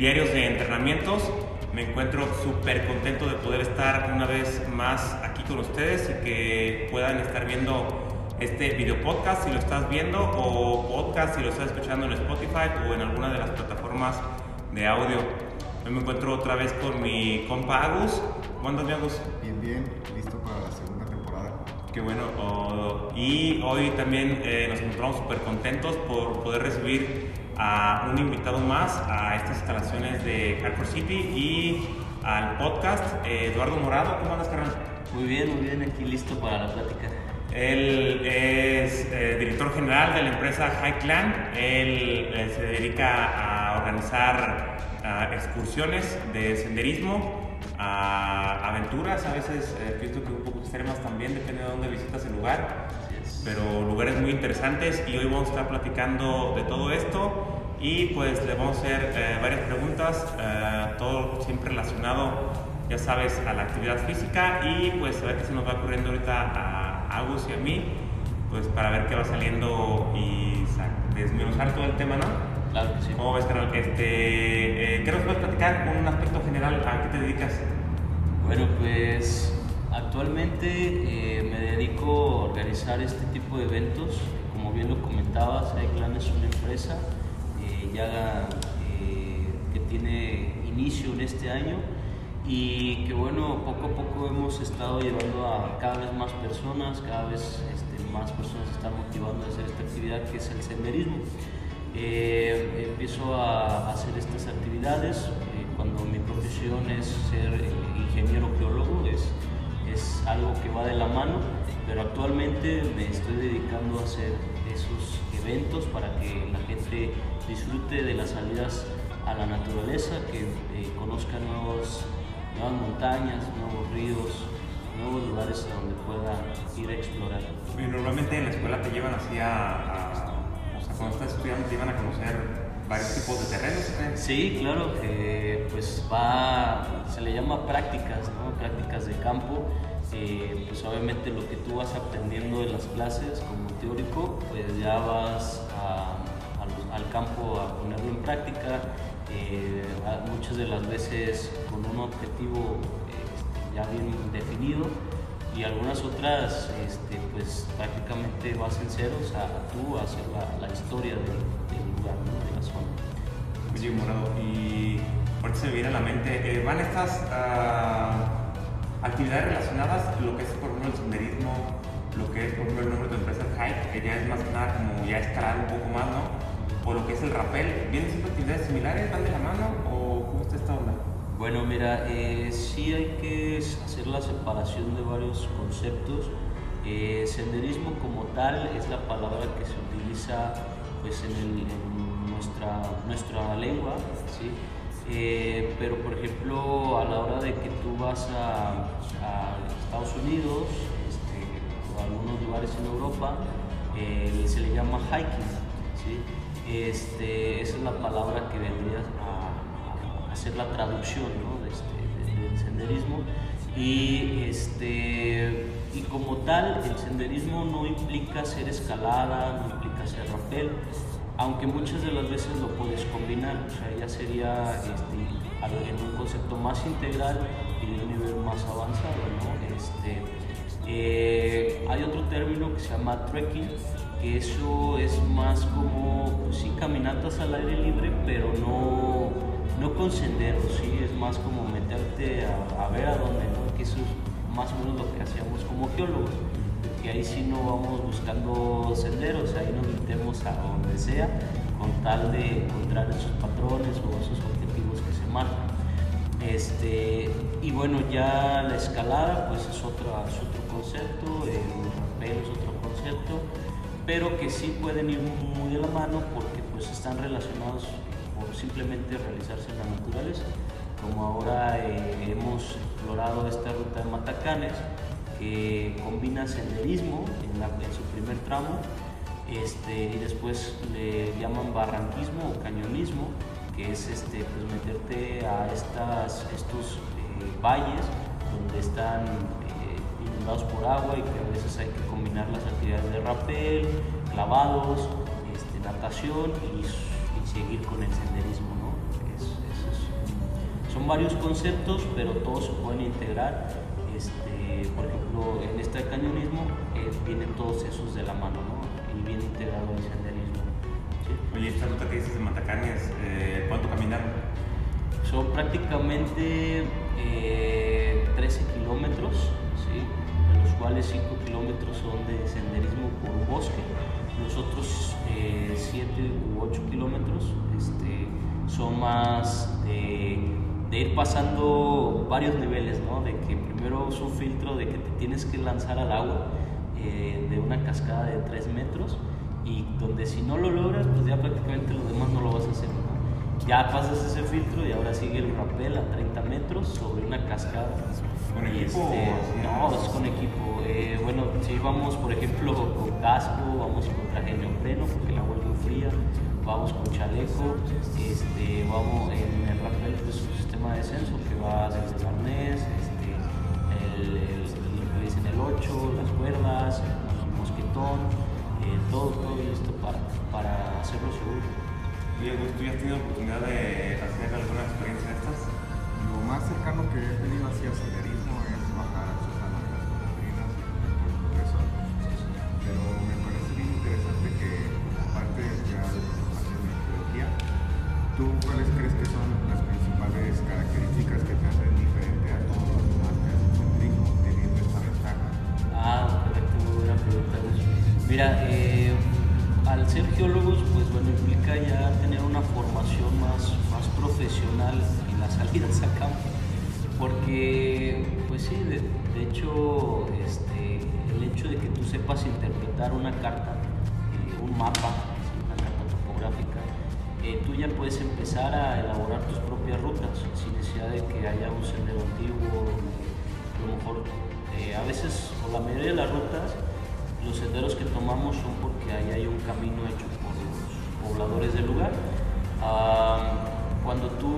diarios de entrenamientos. Me encuentro súper contento de poder estar una vez más aquí con ustedes y que puedan estar viendo este video podcast si lo estás viendo o podcast si lo estás escuchando en Spotify o en alguna de las plataformas de audio. Hoy me encuentro otra vez con mi compa Agus. ¿Cómo andas, mi Agus? Bien, bien, listo para la segunda temporada. Qué bueno. oh, y hoy también eh, nos encontramos súper contentos por poder recibir a un invitado más a estas instalaciones de Hardcore City y al podcast, Eduardo Morado. ¿Cómo andas, carnal? Muy bien, muy bien, aquí listo para la plática. Él es eh, director general de la empresa High Clan. Él eh, se dedica a organizar excursiones de senderismo, a aventuras, a veces eh, pienso que un poco extremas también, depende de dónde visitas el lugar. Pero lugares muy interesantes y hoy vamos a estar platicando de todo esto y pues le vamos a hacer eh, varias preguntas, eh, todo siempre relacionado, ya sabes, a la actividad física y pues a ver qué se nos va ocurriendo ahorita a Agus y a mí, pues para ver qué va saliendo y desmenuzar todo el tema, ¿no? Claro que sí. ¿Cómo ves, carnal? Este, eh, ¿Qué nos puedes platicar con un aspecto general? ¿A qué te dedicas? Bueno, pues actualmente eh, me dedico a organizar este tipo de eventos. Como bien lo comentabas, iClan es una empresa eh, eh, que tiene inicio en este año y que bueno, poco a poco hemos estado llevando a cada vez más personas, cada vez este, más personas están motivando a hacer esta actividad que es el senderismo. Empiezo a hacer estas actividades cuando mi profesión es ser ingeniero geólogo, algo que va de la mano, pero actualmente me estoy dedicando a hacer esos eventos para que la gente disfrute de las salidas a la naturaleza, que eh, conozca nuevos, nuevas montañas, nuevos ríos, nuevos lugares a donde pueda ir a explorar. Y Normalmente en la escuela te llevan así a, a- o sea, cuando estás estudiando te llevan a conocer varios tipos de terrenos. ¿eh? Sí, claro, eh, pues va, se le llama prácticas, ¿no? Prácticas de campo. Eh, pues obviamente lo que tú vas aprendiendo en las clases como teórico, pues ya vas a- a al campo a ponerlo en práctica. eh, muchas de las veces con un objetivo este, ya bien definido y algunas otras este, pues prácticamente vas en ceros a, a tú a hacer la, la historia del, lugar, ¿no? de la zona. Oye, Morado, y ahorita se me viene a la mente, eh, ¿van estas ah, actividades relacionadas, lo que es por ejemplo el senderismo, lo que es por ejemplo el nombre de tu empresa, hike, que ya es más que nada como ya escalar un poco más, ¿no? O lo que es el rappel, ¿vienen siendo actividades similares, van de la mano o cómo está esta onda? Bueno, mira, eh, sí hay que hacer la separación de varios conceptos. Eh, senderismo como tal es la palabra que se utiliza pues, en, el- en nuestra, nuestra lengua, ¿sí? Eh, pero por ejemplo a la hora de que tú vas a, a Estados Unidos este, o a algunos lugares en Europa, eh, se le llama hiking. ¿sí? Este, esa es la palabra que vendría a, a hacer la traducción ¿no? de este- de- del senderismo. Y, este, y como tal, el senderismo no implica hacer escalada, no implica hacer rappel, aunque muchas de las veces lo puedes combinar, o sea, ya sería este, en un concepto más integral y de un nivel más avanzado. ¿no? Este, eh, hay otro término que se llama trekking, que eso es más como, pues sí, caminatas al aire libre, pero no, no con senderos, ¿sí? es más como meterte a, a ver a dónde, ¿no? que eso es más o menos lo que hacíamos como geólogos, que ahí sí no vamos buscando senderos, ahí nos metemos a donde sea con tal de encontrar esos patrones o esos objetivos que se marcan. Este, y bueno, ya la escalada pues es, otra, es otro concepto, el rappel es otro concepto, pero que sí pueden ir muy de la mano porque pues están relacionados por simplemente realizarse en la naturaleza. Como ahora eh, hemos explorado esta ruta de Matacanes, que combina senderismo en, su primer tramo este, y después le llaman barranquismo o cañonismo, que es este, pues, meterte a estas, estos eh, valles donde están eh, inundados por agua y que a veces hay que combinar las actividades de rappel, clavados, este, natación y, y seguir con el senderismo. ¿no? Es varios conceptos, pero todos se pueden integrar. Por ejemplo, en este cañonismo eh, vienen todos esos de la mano, ¿no? Y bien integrado el senderismo. ¿sí? Oye, esta ruta que dices de Matacanes, eh, ¿cuánto caminaron? Son prácticamente eh, 13 kilómetros, ¿sí? de los cuales 5 kilómetros son de senderismo por bosque. Los otros 7 u 8 kilómetros este, son más de, de ir pasando varios niveles, ¿no? de que primero es un filtro de que te tienes que lanzar al agua eh, de una cascada de 3 metros y donde si no lo logras, pues ya prácticamente lo demás no lo vas a hacer. ¿no? Ya pasas ese filtro y ahora sigue el rappel a 30 metros sobre una cascada. ¿Con Y equipo este, no, es con equipo. Eh, bueno, si vamos, por ejemplo, con casco, vamos con traje neopreno porque el agua es muy fría, vamos con chaleco, este, vamos en el rappel, pues un sistema de descenso que va desde el arnés, este, el, el, lo que dicen el 8, las cuerdas, el mosquetón, eh, todo, todo listo para, para hacerlo seguro. Oye, Gus, ¿tú ya has tenido oportunidad de hacer alguna experiencia de estas? Lo más cercano que he tenido hacia senderismo de, hecho, este, el hecho de que tú sepas interpretar una carta, eh, un mapa, una carta topográfica, eh, tú ya puedes empezar a elaborar tus propias rutas sin necesidad de que haya un sendero antiguo, a lo mejor eh, a veces, o la mayoría de las rutas, los senderos que tomamos son porque ahí hay un camino hecho por los pobladores del lugar. Ah, cuando tú,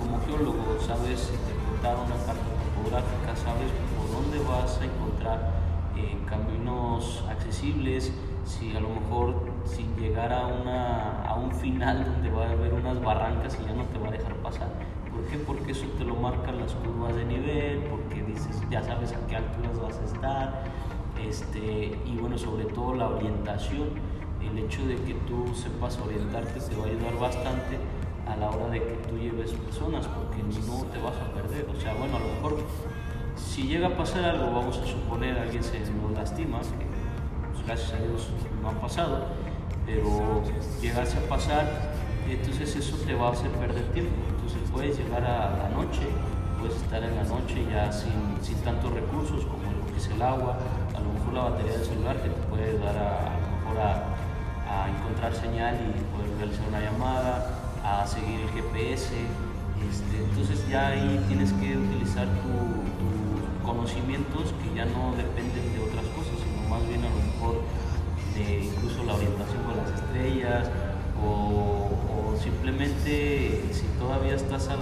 como geólogo, sabes interpretar una carta topográfica, sabes por dónde vas a encontrar eh, caminos accesibles, si a lo mejor sin llegar a, una, a un final donde va a haber unas barrancas y ya no te va a dejar pasar. ¿Por qué? Porque eso te lo marcan las curvas de nivel, porque dices, ya sabes a qué alturas vas a estar, este, y bueno, sobre todo la orientación, el hecho de que tú sepas orientarte te va a ayudar bastante a la hora de que tú lleves personas, porque no te vas a perder. O sea, bueno, a lo mejor si llega a pasar algo, vamos a suponer alguien se nos lastima, que pues, gracias a Dios no ha pasado, pero llegase a pasar, entonces eso te va a hacer perder tiempo. Entonces puedes llegar a la noche, puedes estar en la noche ya sin, sin tantos recursos como lo que es el agua, a lo mejor la batería del celular te puede ayudar a, lo mejor a encontrar señal y poder realizar una llamada, a seguir el GPS. Este, entonces ya ahí tienes que utilizar tu- tus conocimientos que ya no dependen de otras cosas, sino más bien a lo mejor de incluso la orientación con las estrellas o, o simplemente si todavía estás al,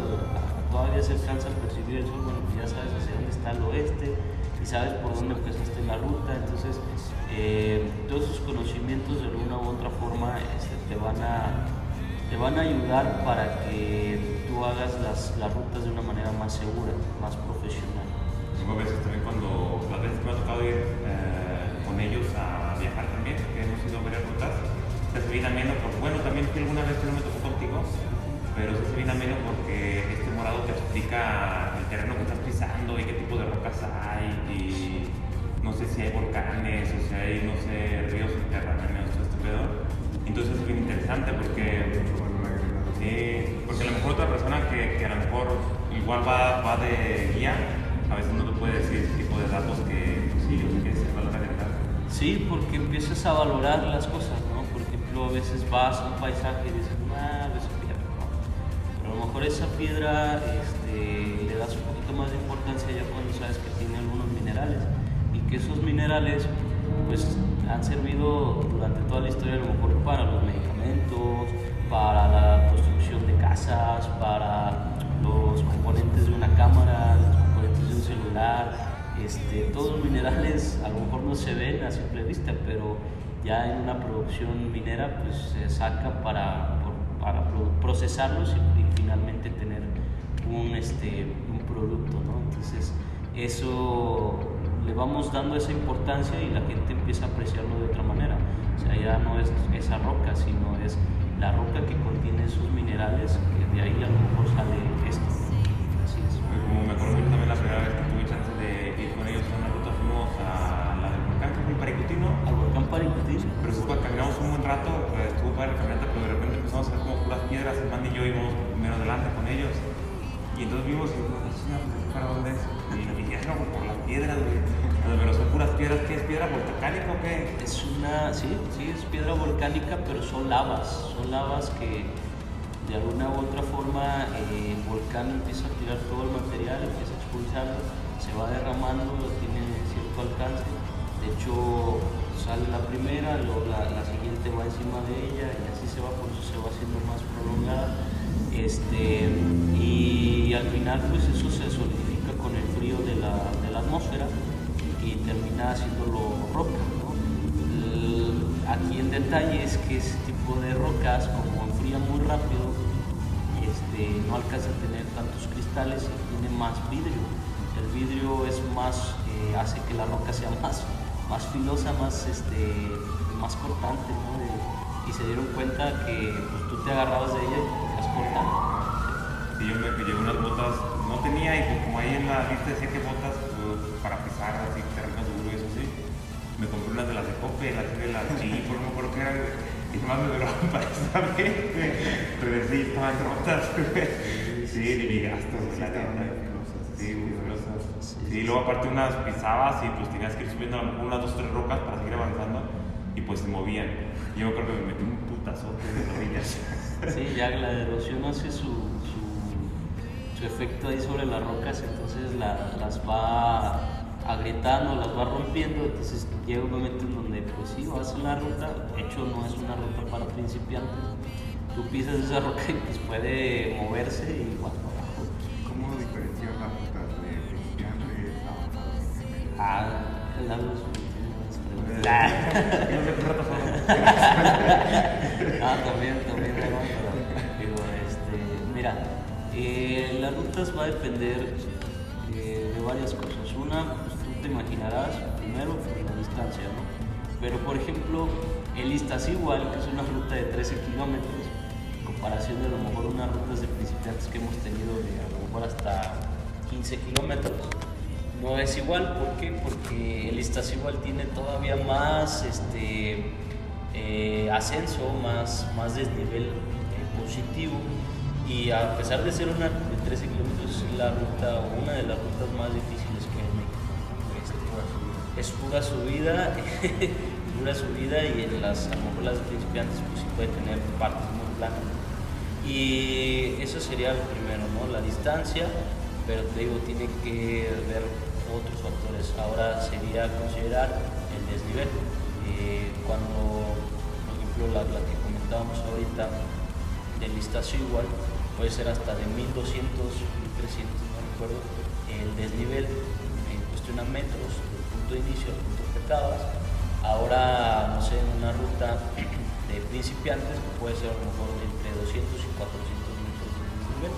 todavía se alcanza a percibir el sol, bueno, pues ya sabes hacia dónde está el oeste y sabes por dónde empezaste la ruta, entonces eh, todos esos conocimientos de alguna u otra forma este, te van a te van a ayudar para que tú hagas las, las rutas de una manera más segura, más profesional. Luego a veces también cuando, las veces que me ha tocado ir eh, con ellos a viajar también, que hemos ido a varias rutas, se bien ameno, porque bueno, también que alguna vez que no me tocó contigo, pero se bien ameno porque este morado te explica el terreno que estás pisando y qué tipo de rocas hay y no sé si hay volcanes o si hay, no sé, ríos subterráneos, todo este pedo. Entonces es bien interesante porque. Sí, porque a lo mejor otra persona que, a lo mejor igual va, va de guía, a veces no te puede decir ese tipo de datos que pues, sí, yo sé que. Sí, porque empiezas a valorar las cosas, ¿no? Por ejemplo, a veces vas a un paisaje y dices, ah, esa piedra, ¿no? Pero a lo mejor esa piedra este, le das un poquito más de importancia ya cuando sabes que tiene algunos minerales y que esos minerales pues han servido durante toda la historia a lo mejor para los medicamentos, para la construcción de casas, para los componentes de una cámara, los componentes de un celular, este, todos los minerales a lo mejor no se ven a simple vista, pero ya en una producción minera pues se saca para, para pro- procesarlos y, y finalmente tener un, este, un producto, ¿no? Entonces, eso le vamos dando esa importancia y la gente empieza a apreciarlo de otra manera. O sea, ya no es esa roca, sino es la roca que contiene esos minerales, que de ahí a lo mejor sale esto. Así es. Como me acuerdo también la primera vez que tuve chance de ir con ellos en una ruta fuimos a la del volcán, que fue Paricutín, ¿no? Al volcán Paricutín. Pero después caminamos un buen rato, pues, estuvo para la caminata, pero de repente empezamos a ver como puras piedras, el man y yo íbamos menos adelante con ellos. Y entonces vimos y dijimos, "Ah, ¿para dónde es? Y, y ya no, por las piedras, güey. Pero son puras piedras, ¿qué es? ¿Piedra volcánica o qué? Es una, sí, sí, es piedra volcánica, pero son lavas, son lavas que de alguna u otra forma eh, el volcán empieza a tirar todo el material, empieza a expulsarlo, se va derramando, tiene cierto alcance. De hecho, sale la primera, luego la, siguiente va encima de ella y así se va, por eso se va haciendo más prolongada. Este, y al final, pues eso se solidifica de la, atmósfera y termina haciéndolo roca. ¿no? Aquí el detalle es que ese tipo de rocas, como enfría muy rápido, este, no alcanza a tener tantos cristales y tiene más vidrio. El vidrio es más, eh, hace que la roca sea más, más filosa, más, este, más cortante. ¿no? Y se dieron cuenta que pues, tú te agarrabas de ella y te cortar. Y yo me pillé unas botas, no tenía, y pues como ahí en la lista decía que botas pues, para pisar, así, terreno y eso sí. Me compré unas de las de Cope, las de las G, por no acuerdo qué eran, y nomás me duraron para esa vez, Pero sí, estaban rotas. Sí, ni Sí, neta. muy filosas. Sí, muy. Sí, Sí, y luego aparte unas pisabas y pues tenías que ir subiendo a lo mejor unas dos tres rocas para seguir avanzando y pues se movían. Yo creo que me metí un putazote de rodillas. Sí, ya la erosión hace su efecto ahí sobre las rocas, entonces la- las va agrietando, las va rompiendo, entonces llega un momento en donde pues sí, vas en la ruta, de hecho no es una ruta para principiantes, tú pisas esa roca y pues puede moverse y va para abajo. ¿Cómo diferenciar las rutas de principiantes avanzados? Ah, qué rato son. Ah, también, también, eh, las rutas va a depender eh, de varias cosas. Una, pues tú te imaginarás, primero, pues, la distancia, ¿no? Pero, por ejemplo, el Iztaccíhuatl, que es una ruta de 13 kilómetros, en comparación de a lo mejor unas rutas de principiantes que hemos tenido de a lo mejor hasta 15 kilómetros, no es igual. ¿Por qué? Porque el Iztaccíhuatl tiene todavía más este, eh, ascenso, más, más desnivel positivo. Y a pesar de ser una de 13 kilómetros, es la ruta, una de las rutas más difíciles que hay en México. Este, es pura subida, pura subida y en las, a lo mejor las principiantes pues sí puede tener partes muy planas. Y eso sería lo primero, ¿no? La distancia, pero te digo, tiene que ver otros factores. Ahora sería considerar el desnivel. Eh, cuando, por ejemplo, la, la que comentábamos ahorita del igual puede ser hasta de 1200, 1300, no recuerdo, el desnivel en cuestión a metros, del punto de inicio al punto que acabas. Ahora, no sé, en una ruta de principiantes, puede ser a lo mejor entre 200 y 400 metros de desnivel.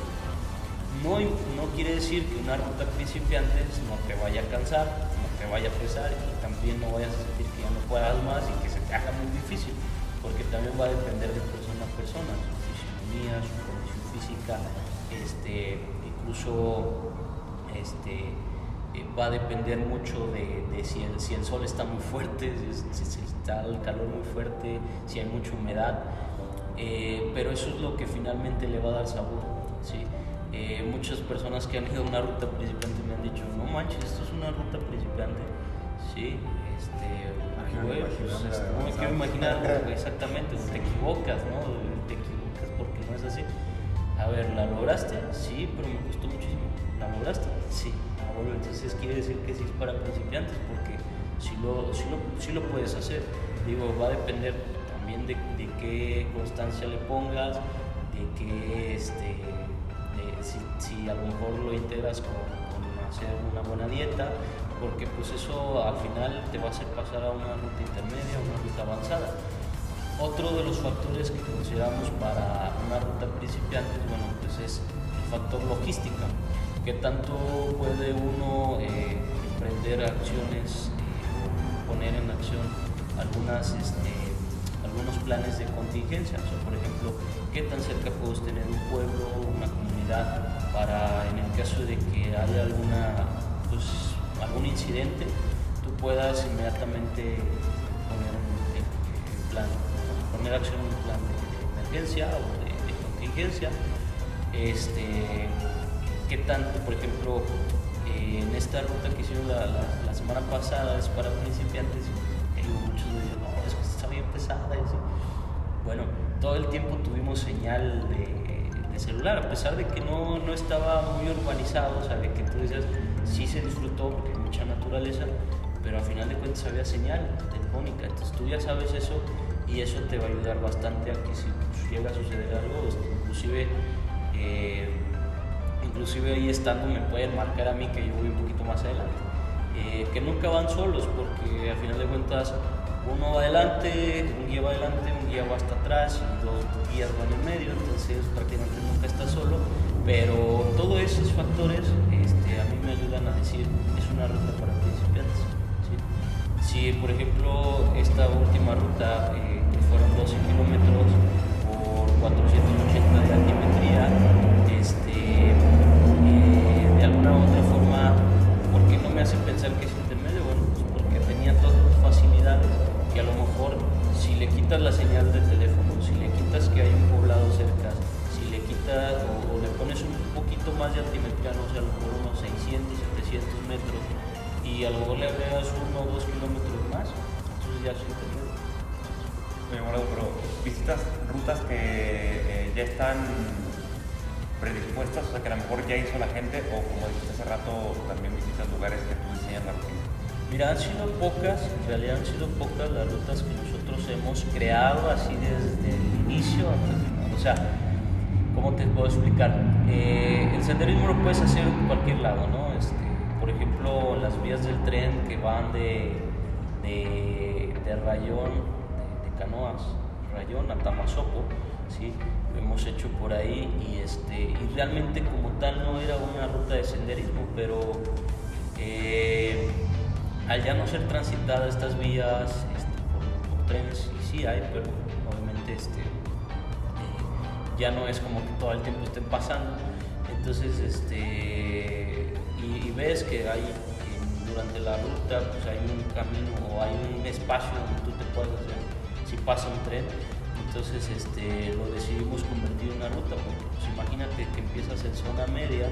No, no quiere decir que una ruta principiantes no te vaya a cansar, no te vaya a pesar y también no vayas a sentir que ya no puedas más y que se te haga muy difícil, porque también va a depender de persona a persona, su fisionomía, su física, este, incluso este, eh, va a depender mucho de, de si, el, si el sol está muy fuerte, si, si está el calor muy fuerte, si hay mucha humedad, eh, pero eso es lo que finalmente le va a dar sabor. ¿sí? Eh, muchas personas que han ido a una ruta principiante me han dicho, no manches, esto es una ruta principiante. Sí, este, pues, no me quiero imaginar exactamente, te equivocas, ¿no? Te equivocas porque no es así. A ver, ¿la lograste? Sí, pero me costó muchísimo. ¿La lograste? Sí. Ah, entonces quiere decir que sí es para principiantes porque sí lo, sí lo, sí lo puedes hacer. Digo, va a depender también de, qué constancia le pongas, de qué, este, si, si a lo mejor lo integras con, hacer una buena dieta, porque pues eso al final te va a hacer pasar a una ruta intermedia, una ruta avanzada. Otro de los factores que consideramos para una ruta principiante, bueno, pues es el factor logística. ¿Qué tanto puede uno eh, emprender acciones, eh, poner en acción algunas, este, algunos planes de contingencia? por ejemplo, ¿qué tan cerca puedes tener un pueblo, una comunidad, para en el caso de que haya alguna, pues, algún incidente, tú puedas inmediatamente poner acción un plan de emergencia o de, contingencia. Este, ¿Qué tanto, por ejemplo, eh, en esta ruta que hicieron la, la, semana pasada es para principiantes? Y muchos me no, es que está bien pesada. bueno, todo el tiempo tuvimos señal de, de, celular, a pesar de que no, no estaba muy urbanizado, o sea, de que tú decías, sí se disfrutó porque hay mucha naturaleza, pero al final de cuentas había señal telefónica, entonces tú ya sabes eso y eso te va a ayudar bastante a que si llega a suceder algo, este, inclusive, eh, inclusive ahí estando me pueden marcar a mí que yo voy un poquito más adelante, eh, que nunca van solos porque al final de cuentas uno va adelante, un guía va adelante, un guía va hasta atrás y dos guías van en medio, entonces prácticamente nunca está solo, pero todos esos factores este, a mí me ayudan a decir es una ruta para principiantes. Si, por ejemplo, esta última ruta, eh, fueron 12 kilómetros por 480 de altimetría, este, eh, de alguna u otra forma, ¿por qué no me hace pensar que es intermedio? Bueno, pues porque tenía todas las facilidades que a lo mejor si le quitas la señal de teléfono, si le quitas que hay un poblado cerca, si le quitas o, le pones un poquito más de altimetría, no sé, a lo mejor unos 600, 700 metros, y a lo mejor le agregas uno o dos kilómetros más, entonces ya Muy pero visitas rutas que eh, ya están predispuestas, o sea que a lo mejor ya hizo la gente, o como dijiste hace rato, también visitas lugares que tú diseñas la rutina. Mira, han sido pocas, en realidad han sido pocas las rutas que nosotros hemos creado así desde el inicio hasta el final. O sea, ¿cómo te puedo explicar? Eh, el senderismo lo puedes hacer en cualquier lado, ¿no? Este, por ejemplo, las vías del tren que van de, de, Rayón, de, Canoas, Rayón a Tamazopo, ¿sí? lo hemos hecho por ahí y, este, y realmente como tal no era una ruta de senderismo, pero eh, al ya no ser transitada estas vías este, por, trenes, y sí hay, pero obviamente este, eh, ya no es como que todo el tiempo estén pasando, entonces este y, ves que hay durante la ruta pues hay un camino o hay un espacio donde tú te puedes hacer si pasa un tren entonces este, lo decidimos convertir en una ruta porque pues, imagínate que empiezas en zona media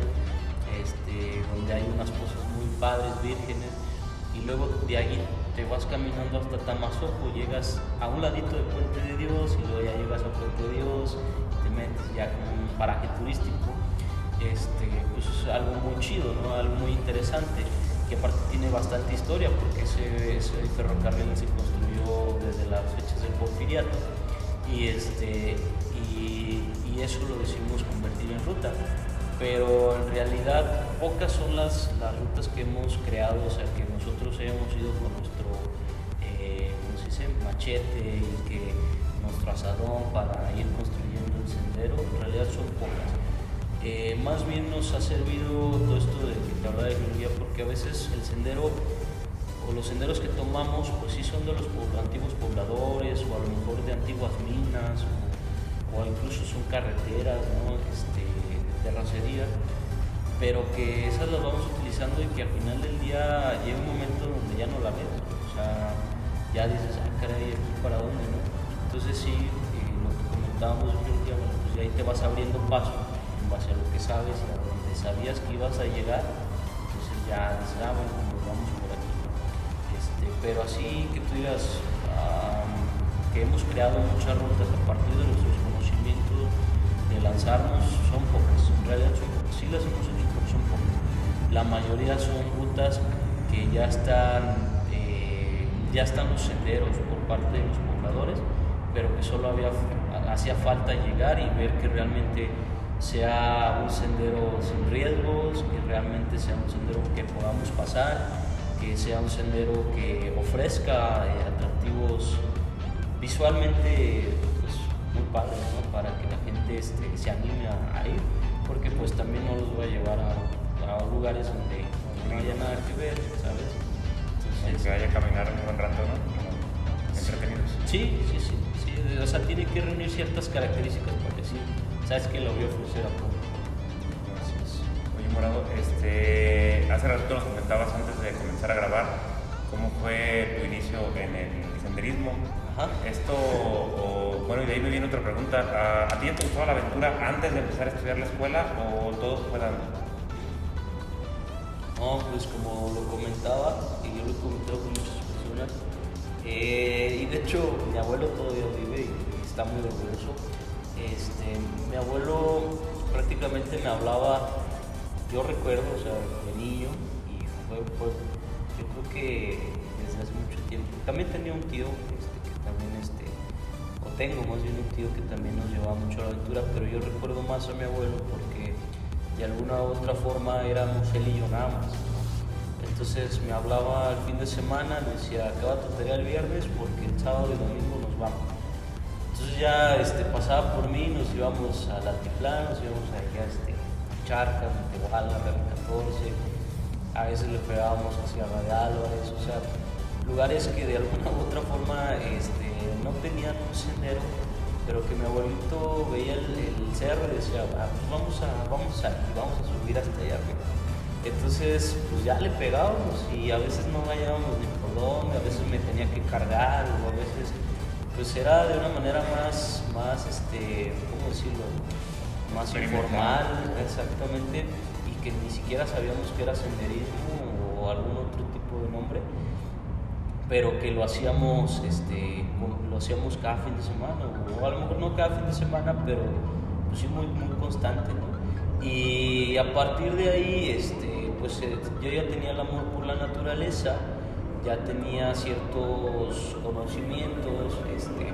este, donde hay unas cosas muy padres vírgenes y luego de ahí te vas caminando hasta Tamazopo, llegas a un ladito del Puente de Dios y luego ya llegas al Puente de Dios te metes ya como un paraje turístico este, pues es algo muy chido, ¿no? algo muy interesante, que aparte tiene bastante historia porque ese, ferrocarril se construyó desde las fechas del Porfiriato. Y, este, y, eso lo decidimos convertir en ruta. Pero en realidad pocas son las, las rutas que hemos creado, o sea, que nosotros hemos ido con nuestro eh, machete y que nuestro asadón para ir construyendo el sendero, en realidad son pocas. Eh, más bien nos ha servido todo esto de que te hablaba de geología porque a veces el sendero los senderos que tomamos pues sí son de los antiguos pobladores o a lo mejor de antiguas minas o, incluso son carreteras ¿no? este, terracería pero que esas las vamos utilizando y que al final del día llega un momento donde ya no la ves o sea ya dices ah caray aquí para dónde no entonces sí eh, lo que comentábamos de geología bueno pues ahí te vas abriendo paso base a lo que sabes y a donde sabías que ibas a llegar, entonces ya dices, ah, bueno, pero así que tú digas que hemos creado muchas rutas a partir de nuestros conocimientos, de lanzarnos, son pocas. En realidad. Sí las hemos hecho, pero son pocas. La mayoría son rutas que ya están, eh, ya están los senderos por parte de los pobladores, pero que solo había, hacía falta llegar y ver que realmente sea un sendero sin riesgos, que realmente sea un sendero que podamos pasar, que sea un sendero que ofrezca eh, atractivos visualmente pues, muy padres para que la gente este, se anime a, ir, porque pues también no los voy a llevar a, a lugares donde, donde no haya nada que ver, ¿sabes? Que vaya a caminar un buen rato, ¿no? Entretenidos. Sí, sí, sí, sí, o sea, tiene que reunir ciertas características porque sí, sabes que lo voy a ofrecer a. Este, hace rato nos comentabas antes de comenzar a grabar cómo fue tu inicio en el senderismo. Ajá. Esto, o- bueno, y de ahí me viene otra pregunta. ¿A, a ti te gustaba la aventura antes de empezar a estudiar la escuela o todo fue dando? No, pues como lo comentaba, y yo lo he comentado con muchas personas, eh, y de hecho mi abuelo todavía vive y está muy orgulloso. Este, mi abuelo prácticamente me hablaba, yo recuerdo, o sea, de niño, y fue, fue- yo creo que desde hace mucho tiempo. También tenía un tío este, que también, este, o tengo más bien un tío que también nos llevaba mucho a la aventura, pero yo recuerdo más a mi abuelo porque de alguna u otra forma éramos él y yo nada más. Entonces me hablaba el fin de semana, me decía, acaba tu tarea el viernes porque el sábado y domingo nos vamos. Entonces ya este, pasaba por mí, nos íbamos al altiplano, nos íbamos allá este, Charcas, a Tehuala, a 14, a veces le pegábamos hacia la de Álvarez, o sea, lugares que de alguna u otra forma este, no tenían un sendero, pero que mi abuelito veía el, el cerro y decía, "Ah, pues vamos a, vamos a, vamos a subir hasta allá arriba. Entonces, pues ya le pegábamos y a veces no hallábamos ni por dónde, a veces me tenía que cargar o a veces, pues era de una manera más, más, este, ¿cómo decirlo? Más informal, exactamente, y que ni siquiera sabíamos que era senderismo o algún otro tipo de nombre pero que lo hacíamos, este, lo hacíamos cada fin de semana, o a lo mejor no cada fin de semana, pero pues sí muy, muy constante, ¿no? Y a partir de ahí, este, pues eh, yo ya tenía el amor por la naturaleza, ya tenía ciertos conocimientos, este,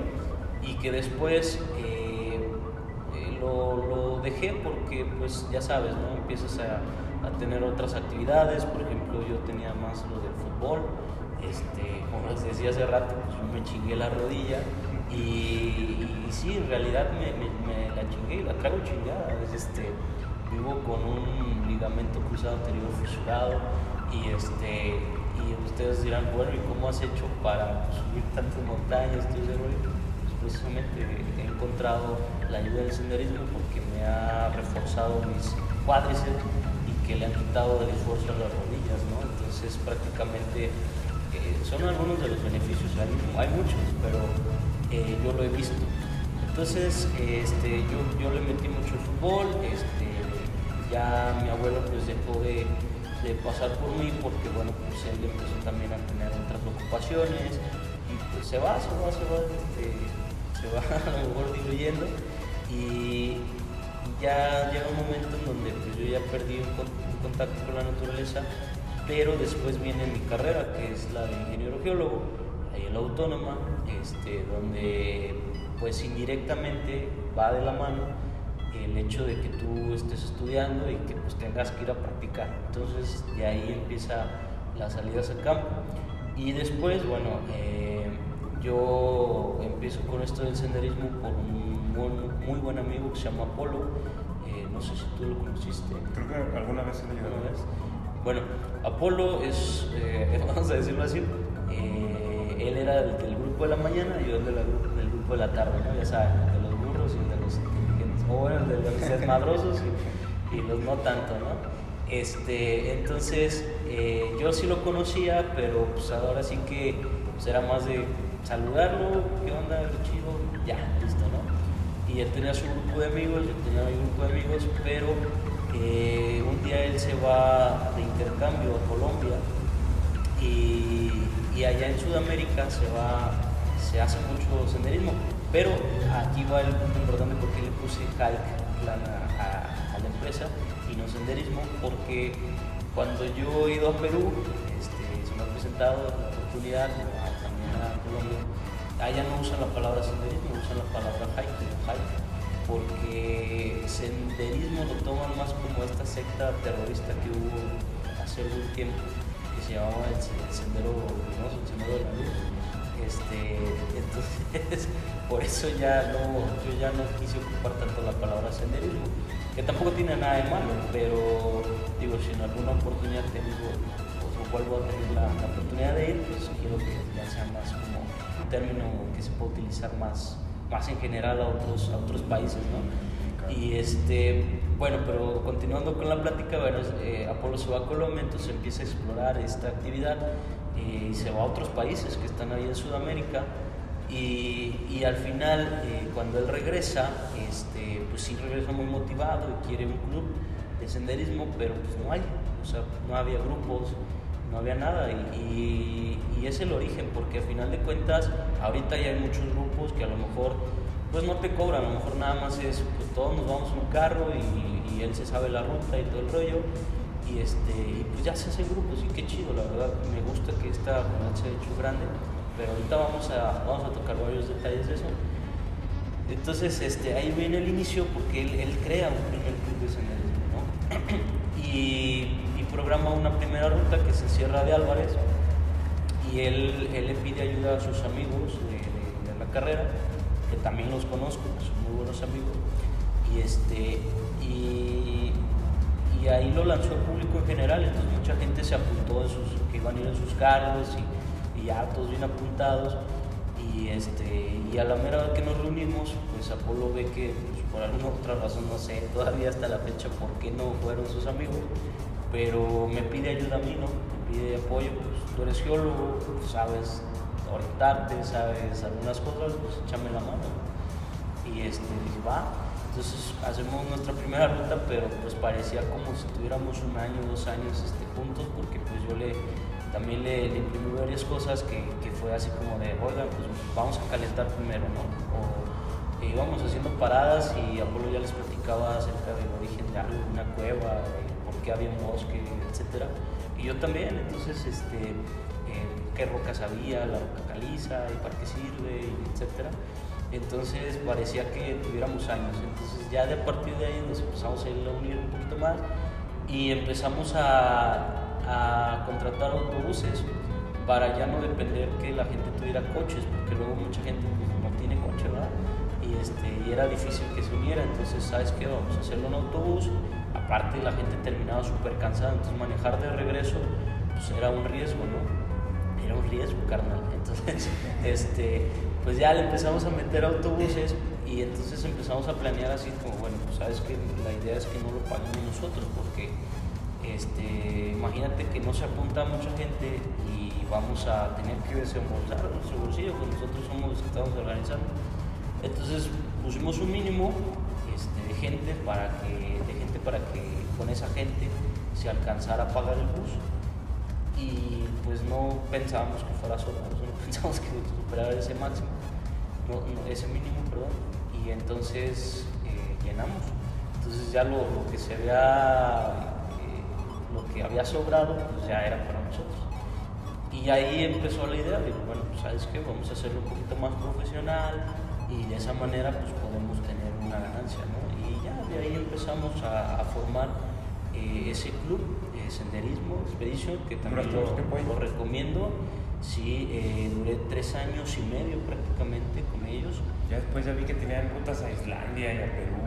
y que después eh, lo, dejé porque, pues ya sabes, ¿no? Empiezas a, a tener otras actividades, por ejemplo, yo tenía más lo del fútbol, este, como les decía hace rato, pues yo me chingué la rodilla y, sí, en realidad me, la chingué y la traigo chingada. es, Este, vivo con un ligamento cruzado anterior fisurado y, este, y ustedes dirán, bueno, ¿y cómo has hecho para pues, subir tantas montañas? Todo ese? Pues precisamente he encontrado la ayuda del senderismo porque me ha reforzado mis cuádriceps y que le han quitado el esfuerzo a las rodillas, ¿no? Entonces prácticamente eh, son algunos de los beneficios, hay, hay muchos, pero eh, yo lo he visto. Entonces este, yo, yo le metí mucho el fútbol, este, ya mi abuelo pues dejó de, de pasar por mí porque bueno, pues él empezó también a tener otras ocupaciones y pues se va, se va, se va, este, se va a lo mejor diluyendo y ya llega un momento en donde pues, yo ya perdí un, con- un contacto con la naturaleza, pero después viene mi carrera, que es la de ingeniero geólogo, ahí en la autónoma, este, donde pues indirectamente va de la mano el hecho de que tú estés estudiando y que pues tengas que ir a practicar. Entonces de ahí empieza las salidas al campo. Y después, bueno, eh, yo empiezo con esto del senderismo por un buen- muy buen amigo que se llama Apolo. Eh, no sé si tú lo conociste. Creo que alguna vez se. ¿Alguna vez? Bueno, Apolo es, eh, vamos a decirlo así, eh, él era del, del grupo de la mañana y yo del, del grupo de la tarde, ¿no? Ya saben, el de los burros y el de los inteligentes, o bueno, de los desmadrosos y, y los no tanto, ¿no? Este, entonces, yo sí lo conocía, pero pues ahora sí que pues, era más de saludarlo, ¿qué onda, chido? Ya, listo, ¿no? Y él tenía su grupo de amigos, yo tenía mi grupo de amigos, pero eh, un día él se va de intercambio a Colombia y, allá en Sudamérica se va, se hace mucho senderismo, pero aquí va el punto importante porque le puse calc a, a- la empresa y no senderismo, porque cuando yo he ido a Perú, este, se me ha presentado la oportunidad, también a Colombia, allá no usan la palabra senderismo, usan la palabra hike, hike, porque senderismo lo toman más como esta secta terrorista que hubo hace algún tiempo, que se llamaba el, se- el sendero luminoso, el sendero de la luz. Este, entonces, por eso ya no, yo ya no quise ocupar tanto la palabra senderismo. que tampoco tiene nada de malo, pero digo, si en alguna oportunidad tengo, o vuelvo a tener la, oportunidad de ir, pues quiero que ya sea más un término que se pueda utilizar más, más en general a otros, a otros países, ¿no? Y este, bueno, pero continuando con la plática, bueno, eh, Apolo se va a Colombia, entonces empieza a explorar esta actividad eh, y se va a otros países que están ahí en Sudamérica. Y, y al final, eh, cuando él regresa, este, pues sí regresa muy motivado y quiere un club de senderismo, pero pues no hay, o sea, no había grupos, no había nada. Y, es el origen, porque al final de cuentas, ahorita ya hay muchos grupos que a lo mejor pues no te cobran, a lo mejor nada más es, pues todos nos vamos en un carro y, él se sabe la ruta y todo el rollo. Y, este, pues ya se hacen grupos y qué chido, la verdad, me gusta que esta comunidad se haya hecho grande pero ahorita vamos a, vamos a tocar varios detalles de eso. Entonces, este, ahí viene el inicio porque él, crea un primer club de senderismo, ¿no? y, programa una primera ruta que se cierra de Álvarez y él, él le pide ayuda a sus amigos de, de, la carrera, que también los conozco, son muy buenos amigos, y, este, y, ahí lo lanzó al público en general, entonces mucha gente se apuntó en sus, que iban a ir en sus carros y ya todos bien apuntados. Y, este, y a la mera vez que nos reunimos, pues Apolo ve que pues, por alguna otra razón, no sé, todavía hasta la fecha por qué no fueron sus amigos, pero me pide ayuda a mí, ¿no? Me pide apoyo, pues tú eres geólogo, sabes orientarte, sabes algunas cosas, pues échame la mano. Y este, va. Entonces hacemos nuestra primera ruta, pero pues parecía como si tuviéramos un año, dos años este, juntos, porque pues yo le también le, le imprimí varias cosas que, que, fue así como de, oigan, pues vamos a calentar primero, ¿no? O eh, íbamos haciendo paradas y Apolo ya les platicaba acerca del origen de algo, una cueva, por qué había un bosque, etc. Y yo también, entonces, este, eh, qué rocas había, la roca caliza y para qué sirve, etc. Entonces parecía que tuviéramos años. Entonces ya de a partir de ahí nos empezamos a ir a unir un poquito más y empezamos a a contratar autobuses para ya no depender que la gente tuviera coches, porque luego mucha gente pues, no tiene coche, ¿verdad? Y, este, y era difícil que se uniera, entonces, ¿sabes qué? Vamos a hacerlo en autobús, aparte la gente terminaba súper cansada, entonces manejar de regreso pues era un riesgo, ¿no? Era un riesgo, carnal. Entonces, este, pues ya le empezamos a meter autobuses y entonces empezamos a planear así como, bueno, pues sabes que la idea es que no lo paguemos nosotros, porque este, imagínate que no se apunta mucha gente y vamos a tener que desembolsar nuestro bolsillo, pues nosotros somos los que estamos organizando. Entonces pusimos un mínimo este, de gente para que, para que con esa gente se alcanzara a pagar el bus y pues no pensábamos que fuera solo, no pensábamos que superara ese máximo, ese mínimo, perdón, y entonces eh, llenamos. Entonces ya lo, que se había lo que había sobrado pues ya era para nosotros. Y ahí empezó la idea, digo, bueno, pues sabes qué, vamos a hacerlo un poquito más profesional y de esa manera pues podemos tener una ganancia, ¿no? De ahí empezamos a, a formar eh, ese club, eh, Senderismo Expedition, que también lo, lo, recomiendo. Sí, eh, duré tres años y medio prácticamente con ellos. Ya después ya vi que tenían rutas a Islandia y a Perú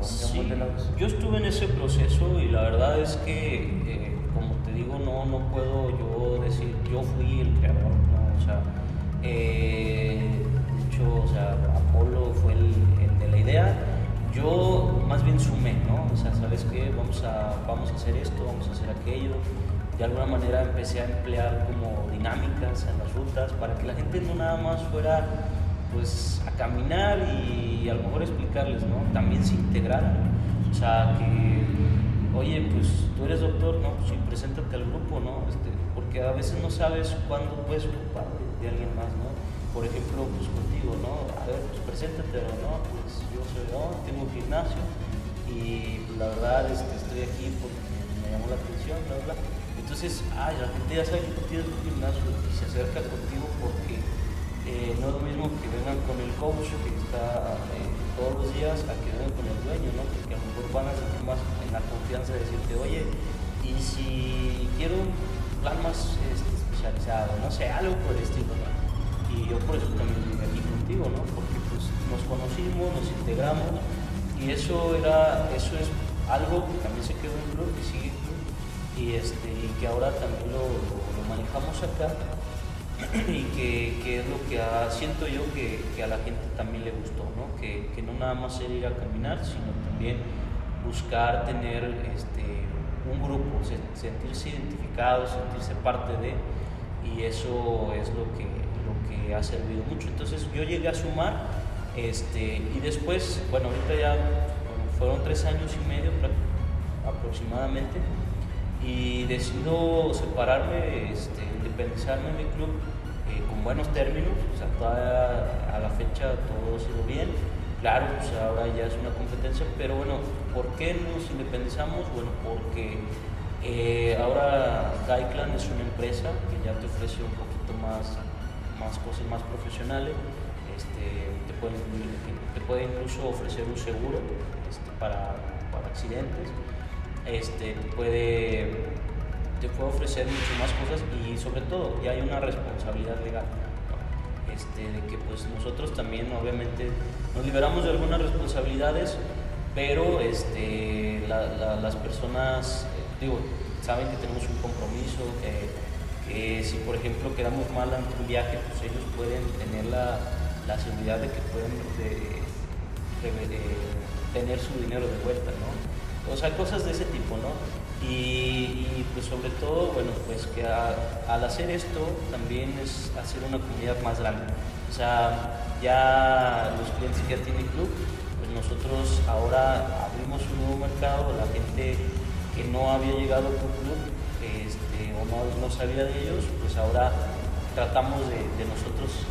Sí, yo estuve en ese proceso y la verdad es que, eh, como te digo, no, no puedo yo decir, yo fui el creador, ¿no? O sea, de hecho, o sea, Apolo fue el, de la idea, yo más bien sumé, ¿no? O sea, ¿sabes qué? Vamos a, vamos a hacer esto, vamos a hacer aquello. De alguna manera empecé a emplear como dinámicas en las rutas para que la gente no nada más fuera pues a caminar y a lo mejor explicarles, ¿no? También se integraran. O sea, que, oye, pues tú eres doctor, ¿no? Pues sí, preséntate al grupo, ¿no? Este, porque a veces no sabes cuándo puedes ocupar de, alguien más, ¿no? Por ejemplo, pues contigo, ¿no? A ver, pues preséntate, ¿no? Pues yo soy. Tengo un gimnasio y pues, la verdad este, estoy aquí porque me llamó la atención, bla, bla. Entonces, ay, la gente ya sabe que tú tienes un gimnasio y se acerca contigo porque eh, no es lo mismo que vengan con el coach que está eh, todos los días a que vengan con el dueño, ¿no? Porque a lo mejor van a sentir más en la confianza de decirte, oye, y si quiero un plan más este, especializado, no sé, algo por el estilo. Y yo por eso también vine aquí contigo, ¿no? Porque nos conocimos, nos integramos y eso era, eso es algo que también se quedó en club y sigue club y, este, y que ahora también lo, lo, manejamos acá y que, que, es lo que siento yo que, que, a la gente también le gustó, ¿no? Que, que, no nada más era ir a caminar, sino también buscar tener este, un grupo, sentirse identificado, sentirse parte de, y eso es lo que, lo que ha servido mucho. Entonces yo llegué a sumar este, y después, bueno, ahorita ya fueron tres años y medio aproximadamente y decido separarme, este, independizarme de mi club eh, con buenos términos, o sea, a la fecha todo ha sido bien. Claro, pues ahora ya es una competencia, pero bueno, ¿por qué nos independizamos? Bueno, porque eh, ahora Gaiklan es una empresa que ya te ofrece un poquito más, más cosas más profesionales, este, te, puede, incluso ofrecer un seguro este, para, para, accidentes, este, te, puede, te puede ofrecer muchas más cosas y sobre todo ya hay una responsabilidad legal. Este, de que pues nosotros también obviamente nos liberamos de algunas responsabilidades, pero este, las personas, digo, saben que tenemos un compromiso, que, si por ejemplo quedamos mal ante un viaje, pues ellos pueden tener la, la seguridad de que pueden tener su dinero de vuelta, ¿no? O sea, cosas de ese tipo, ¿no? Y, pues sobre todo, bueno, pues que al hacer esto también es hacer una comunidad más grande. O sea, ya los clientes que ya tienen club, pues nosotros ahora abrimos un nuevo mercado, la gente que no había llegado a tu club este, o no, sabía de ellos, pues ahora tratamos de, de nosotros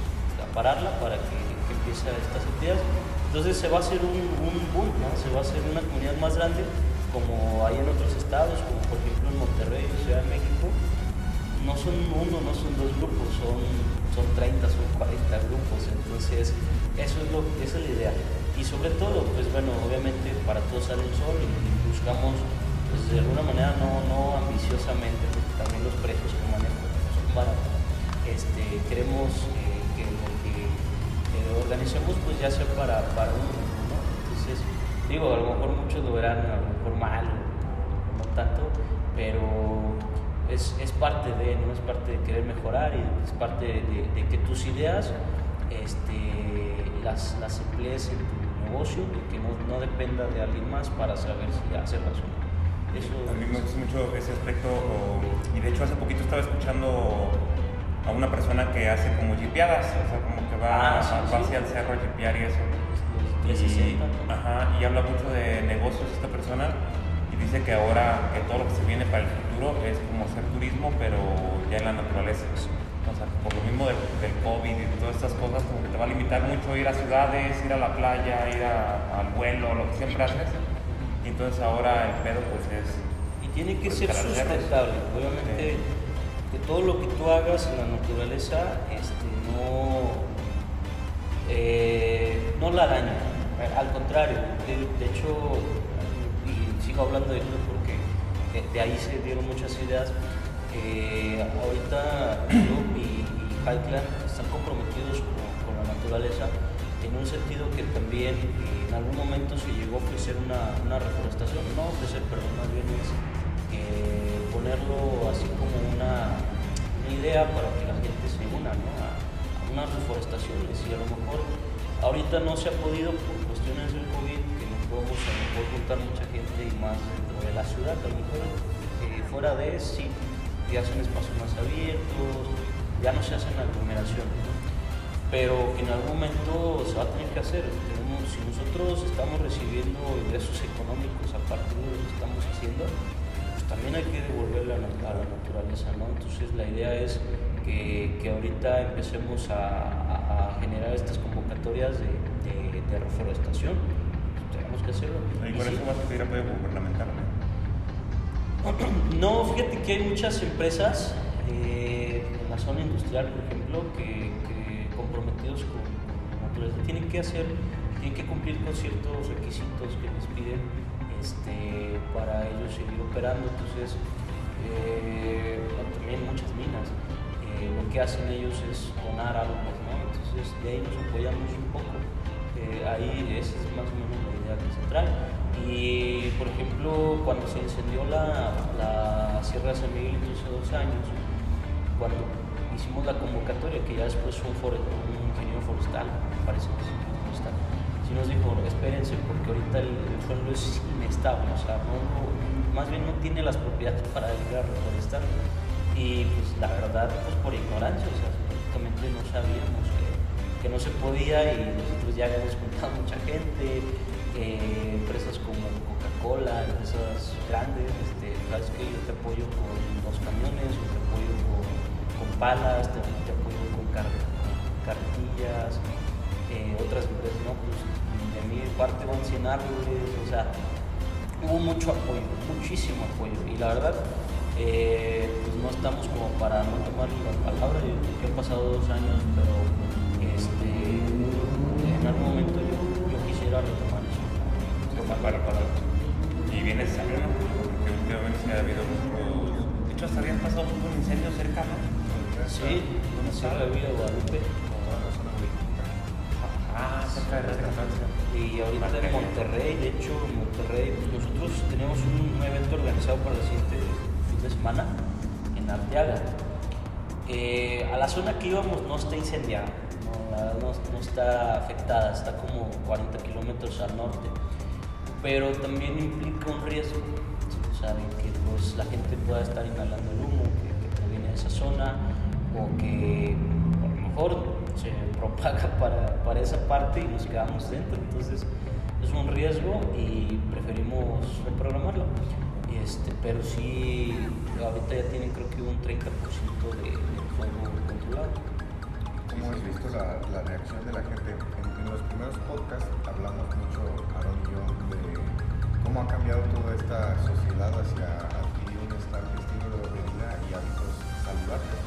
pararla para que, que empiece estas actividades. Entonces se va a hacer un, un boom, ¿no? se va a hacer una comunidad más grande como hay en otros estados, como por ejemplo en Monterrey Ciudad de México. No son uno, no son dos grupos, son, son 30, son 40 grupos, entonces eso es lo, esa es la idea. Y sobre todo, pues bueno, obviamente para todos sale el sol y, buscamos, pues de alguna manera no, no ambiciosamente, porque también los precios que manejan son baratos. Este, queremos organicemos pues ya sea para, para un grupo, ¿no? Entonces, digo, a lo mejor muchos lo verán a lo mejor mal, no tanto, pero es, es, parte de, ¿no? Es parte de querer mejorar y es parte de, de que tus ideas este, las, las emplees en tu negocio y que no, no, dependa de alguien más para saber si hacerlas o no. Eso a mí me gusta mucho ese aspecto y de hecho hace poquito estaba escuchando a una persona que hace como jipeadas, o sea, como que va, Ah, sí, va sí. hacia el cerro a jipear y eso. Los 360. Y, ajá, y habla mucho de negocios esta persona y dice que ahora que todo lo que se viene para el futuro es como hacer turismo, pero ya en la naturaleza. O sea, por lo mismo del, del COVID y de todas estas cosas, como que te va a limitar mucho ir a ciudades, ir a la playa, ir a- al vuelo, lo que siempre haces. Y entonces ahora el pedo pues es... Y tiene que Pues, ser sustentable. Obviamente, que todo lo que tú hagas en la naturaleza este, no, eh, no la daña. Al contrario, de, hecho, y sigo hablando de club porque de, ahí se dieron muchas ideas. eh, ahorita Club y, y Highland están comprometidos con, la naturaleza en un sentido que también en algún momento se llegó a ofrecer una, reforestación, no ofrecer, perdón, más bien es eh, ponerlo así como una, una idea para que la gente se una a, a unas reforestaciones y a lo mejor ahorita no se ha podido por cuestiones del COVID, que no podemos a juntar mucha gente y más dentro de la ciudad, a lo mejor eh, fuera de sí, ya son espacios más abiertos, ya no se hacen aglomeraciones. ¿no? pero que en algún momento se va a tener que hacer. Si nosotros estamos recibiendo ingresos económicos a partir de lo que estamos haciendo, también hay que devolverle a la, naturaleza, ¿no? Entonces la idea es que, que ahorita empecemos a, a- a generar estas convocatorias de, de- de reforestación. Pues tenemos que hacerlo. Y por sí, eso vas a pedir apoyo gubernamental. ¿no? no, fíjate que hay muchas empresas eh, en la zona industrial, por ejemplo, que, que comprometidos con, con la naturaleza tienen que hacer, tienen que cumplir con ciertos requisitos que les piden este, para ellos seguir operando. Entonces, eh, también muchas minas, eh, lo que hacen ellos es donar algo, ¿no? Entonces, de ahí nos apoyamos un poco. Eh, ahí esa es más o menos la idea que. Y por ejemplo, cuando se incendió la, Sierra de San Miguel hace dos años, cuando hicimos la convocatoria, que ya después fue un, un ingeniero forestal, parece que es ingeniero forestal, sí nos dijo, espérense, porque ahorita el, el suelo es inestable, o sea, no, más bien no tiene las propiedades para ir a reforestar. Y pues la verdad, pues por ignorancia, o sea, prácticamente no sabíamos que, que no se podía y nosotros ya habíamos juntado mucha gente, eh, empresas como Coca-Cola, empresas grandes, este, sabes que yo te apoyo con los camiones, yo te apoyo con, con palas, te, te apoyo con, car- con carretillas, eh, otras empresas, ¿no? Pues de mi parte van 100 árboles, o sea, hubo mucho apoyo, muchísimo apoyo. Y la verdad, eh, pues no estamos como para no tomar la palabra. Yo creo que han pasado dos años, pero este, en algún momento yo, yo quisiera retomar eso. Para, para. Y vienes saliendo, porque últimamente sí ha habido muchos. De hecho, hasta habían pasado un incendio cerca, ¿no? Sí, una Sierra de Guadalupe. Ah, cerca de la. Y ahorita en Monterrey, de hecho, en Monterrey, nosotros tenemos un evento organizado para el siguiente fin de semana en Arteaga. Eh, a la zona que íbamos no está incendiada, no, no, no está afectada, está como 40 kilómetros al norte, pero también implica un riesgo, o sea, que pues, la gente pueda estar inhalando el humo que, que proviene de esa zona o que a lo mejor se propaga para, para esa parte y nos quedamos dentro, entonces es un riesgo y preferimos reprogramarlo. Este, pero sí, ahorita ya tienen creo que un 30% de, de fuego controlado. ¿Cómo has visto la, la reacción de la gente? En, en los primeros podcasts hablamos mucho, Aaron y yo, de cómo ha cambiado toda esta sociedad hacia adquirir un estilo de vida y hábitos saludables.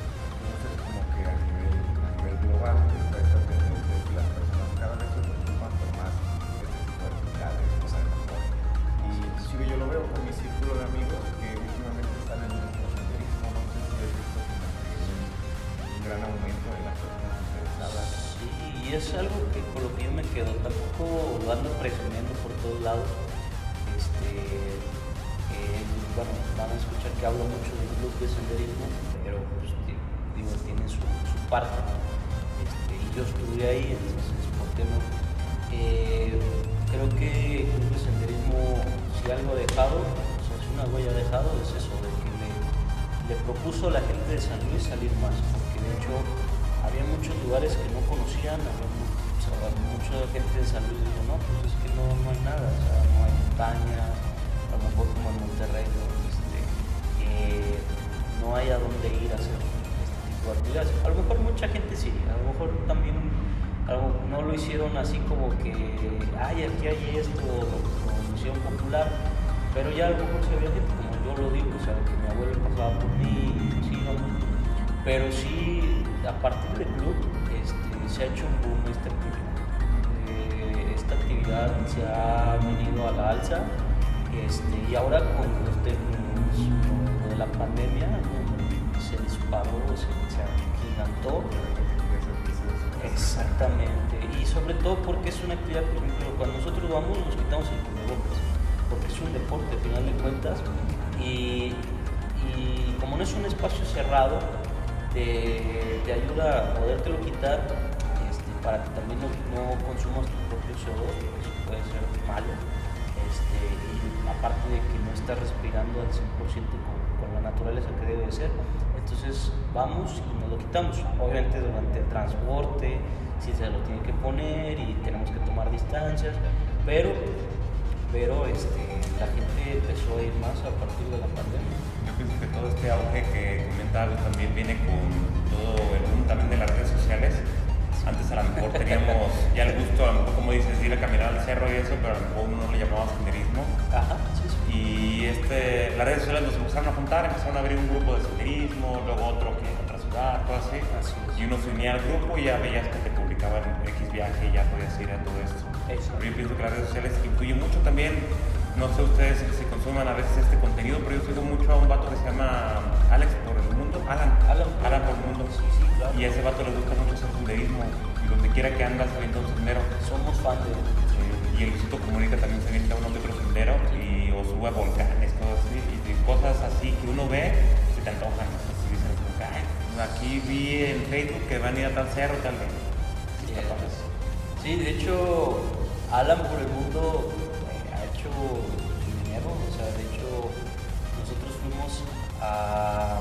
A lo mejor mucha gente sí, a lo mejor también no lo hicieron así como que, ay, aquí hay esto, lo hicieron popular, pero ya a lo mejor se había gente, como yo lo digo, o sea, que mi abuelo pasaba por mí, sí, vamos. Pero sí, a partir del club, este, se ha hecho un boom actividad. Eh, esta actividad se ha venido a la alza este, y ahora con los de la pandemia ¿no? se disparó, se, se Exactamente, y sobre todo porque es una actividad, por ejemplo, cuando nosotros vamos nos quitamos el cubrebocas, porque es un deporte al final de cuentas, y, como no es un espacio cerrado, te, ayuda a podértelo quitar este, para que también no, consumas tu propio CO2, porque eso puede ser malo, este, y aparte de que no estás respirando al 100% con, con la naturaleza que debe de ser. Entonces vamos y nos lo quitamos. Obviamente durante el transporte, si se lo tiene que poner y tenemos que tomar distancias, pero, pero este, la gente empezó a ir más a partir de la pandemia. Yo pienso que todo este auge que comentabas también viene con todo el boom también de las redes sociales. Antes a lo mejor teníamos ya el gusto, a lo mejor como dices, ir a caminar al cerro y eso, pero a lo mejor uno no le llamaba senderismo. Ajá. Y este, las redes sociales nos empezaron a juntar, empezaron a abrir un grupo de senderismo, luego otro que en otra ciudad, cosas así. Y uno se unía al grupo y ya veías que te publicaban X viaje y ya podías ir a todo esto. Eso. Pero yo pienso que las redes sociales influyen mucho también. No sé ustedes si, consuman a veces este contenido, pero yo sigo mucho a un vato que se llama Alex por el mundo. Alan. Alan. por el mundo. Sí, sí, claro. Y a ese vato le gusta mucho hacer senderismo. Y donde quiera que andas viendo un sendero. Somos fan de Y el Luisito Comunica también se avienta uno que otro sendero y, sube a volcanes, cosas así, y, cosas así que uno ve, se te antojan. Así dicen, aquí vi en Facebook que van a ir a tal cerro, tal vez. Sí, de hecho, Alan por el mundo eh, ha hecho dinero, o sea, de hecho, nosotros fuimos a,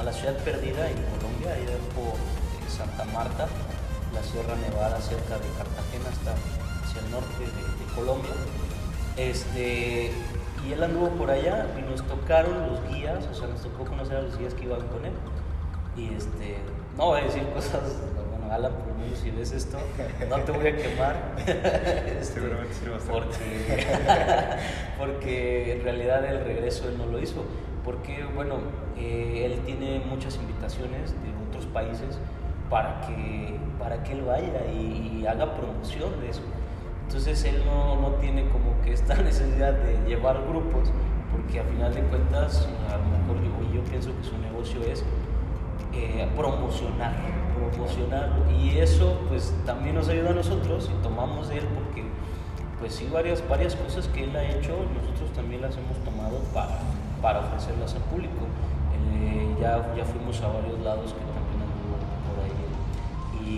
a la ciudad perdida en Colombia, ahí por Santa Marta, la Sierra Nevada cerca de Cartagena, hasta hacia el norte de, Colombia. Este, y él anduvo por allá y nos tocaron los guías, o sea, nos tocó conocer a los guías que iban con él. Y este, no voy a decir cosas, bueno, Alan, por menos si ves esto, no te voy a quemar. Este, Seguramente sí lo porque, porque en realidad el regreso él no lo hizo. Porque, bueno, eh, él tiene muchas invitaciones de otros países para que, para que él vaya y, haga promoción de eso. Entonces él no, no, tiene como que esta necesidad de llevar grupos, porque a final de cuentas, a lo mejor yo, yo pienso que su negocio es eh, promocionar, promocionar. Y eso pues también nos ayuda a nosotros y tomamos de él porque pues sí, varias, varias cosas que él ha hecho, nosotros también las hemos tomado para, para ofrecerlas al público. Eh, ya, ya fuimos a varios lados que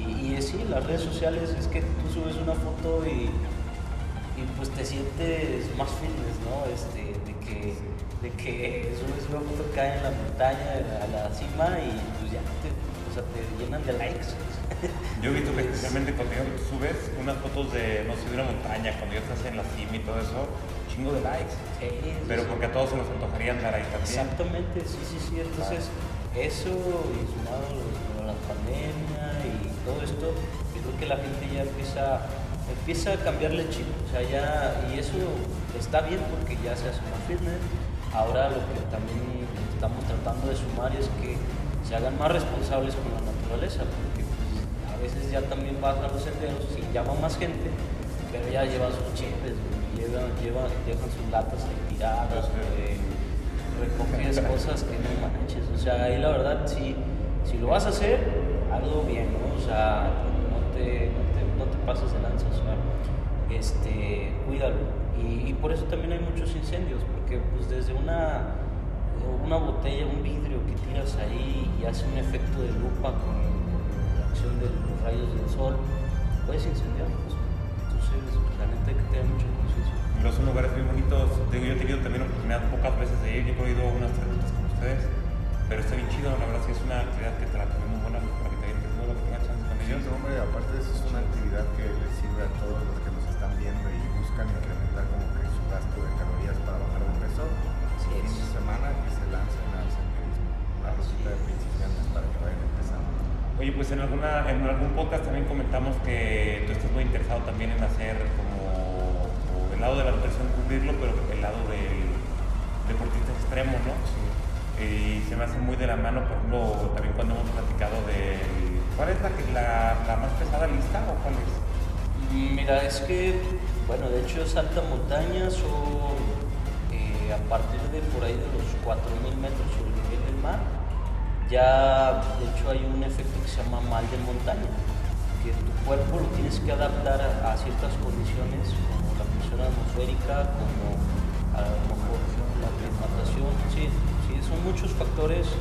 y, y sí, las redes sociales es que tú subes una foto y, y pues te sientes más fitness, ¿no? Este, de, que, de que subes una foto que cae en la montaña, a la cima y pues ya te, o sea, te llenan de likes. Yo he visto que especialmente cuando subes unas fotos de, no sé, de una montaña, cuando ya estás en la cima y todo eso, chingo de likes. Pero porque a todos se nos antojaría andar ahí también. Exactamente, sí, sí, sí. Entonces, eso y sumado a la pandemia esto, yo creo que la gente ya empieza, empieza a cambiarle el chip. O sea, ya, y eso está bien porque ya se hace más fitness. Ahora lo que también estamos tratando de sumar es que se hagan más responsables con la naturaleza, porque pues, a veces ya también vas a los senderos y llama más gente, pero ya llevan sus chips, llevan, llevan, dejan sus latas tiradas, eh, recoges cosas que no manches. O sea, ahí la verdad, si, si lo vas a hacer, bien, ¿no? O sea, no te, no te, pases de lanza, o sea, este, cuídalo. Y, por eso también hay muchos incendios, porque pues desde una, una botella, un vidrio que tiras ahí y hace un efecto de lupa con, la acción de los rayos del sol, puedes incendiarlos. Entonces, la neta hay que tener mucha conciencia. Los son lugares muy bonitos. yo he tenido también oportunidad pocas veces de ir, yo he ido unas tres veces con ustedes, pero está bien chido, la verdad sí es una actividad que te la tenemos hombre, aparte de eso es una actividad que les sirve a todos los que nos están viendo y buscan incrementar como que su gasto de calorías para bajar de peso. Sí, fin de semana que se lancen al senderismo, una ruta de principiantes para que vayan empezando. Oye, pues en, alguna, en algún podcast también comentamos que tú estás muy interesado también en hacer como el lado de la nutrición, cubrirlo, pero el lado del deportista extremo, ¿no? Sí. Y se me hace muy de la mano, por ejemplo, también cuando hemos platicado del ¿Cuál es la, la, más pesada lista o cuál es? Mira, es que, bueno, de hecho es alta montaña, eh, a partir de por ahí de los 4.000 metros sobre el nivel del mar, ya de hecho hay un efecto que se llama mal de montaña, que tu cuerpo lo tienes que adaptar a, ciertas condiciones, como la presión atmosférica, como a lo mejor la aclimatación, sí, sí, son muchos factores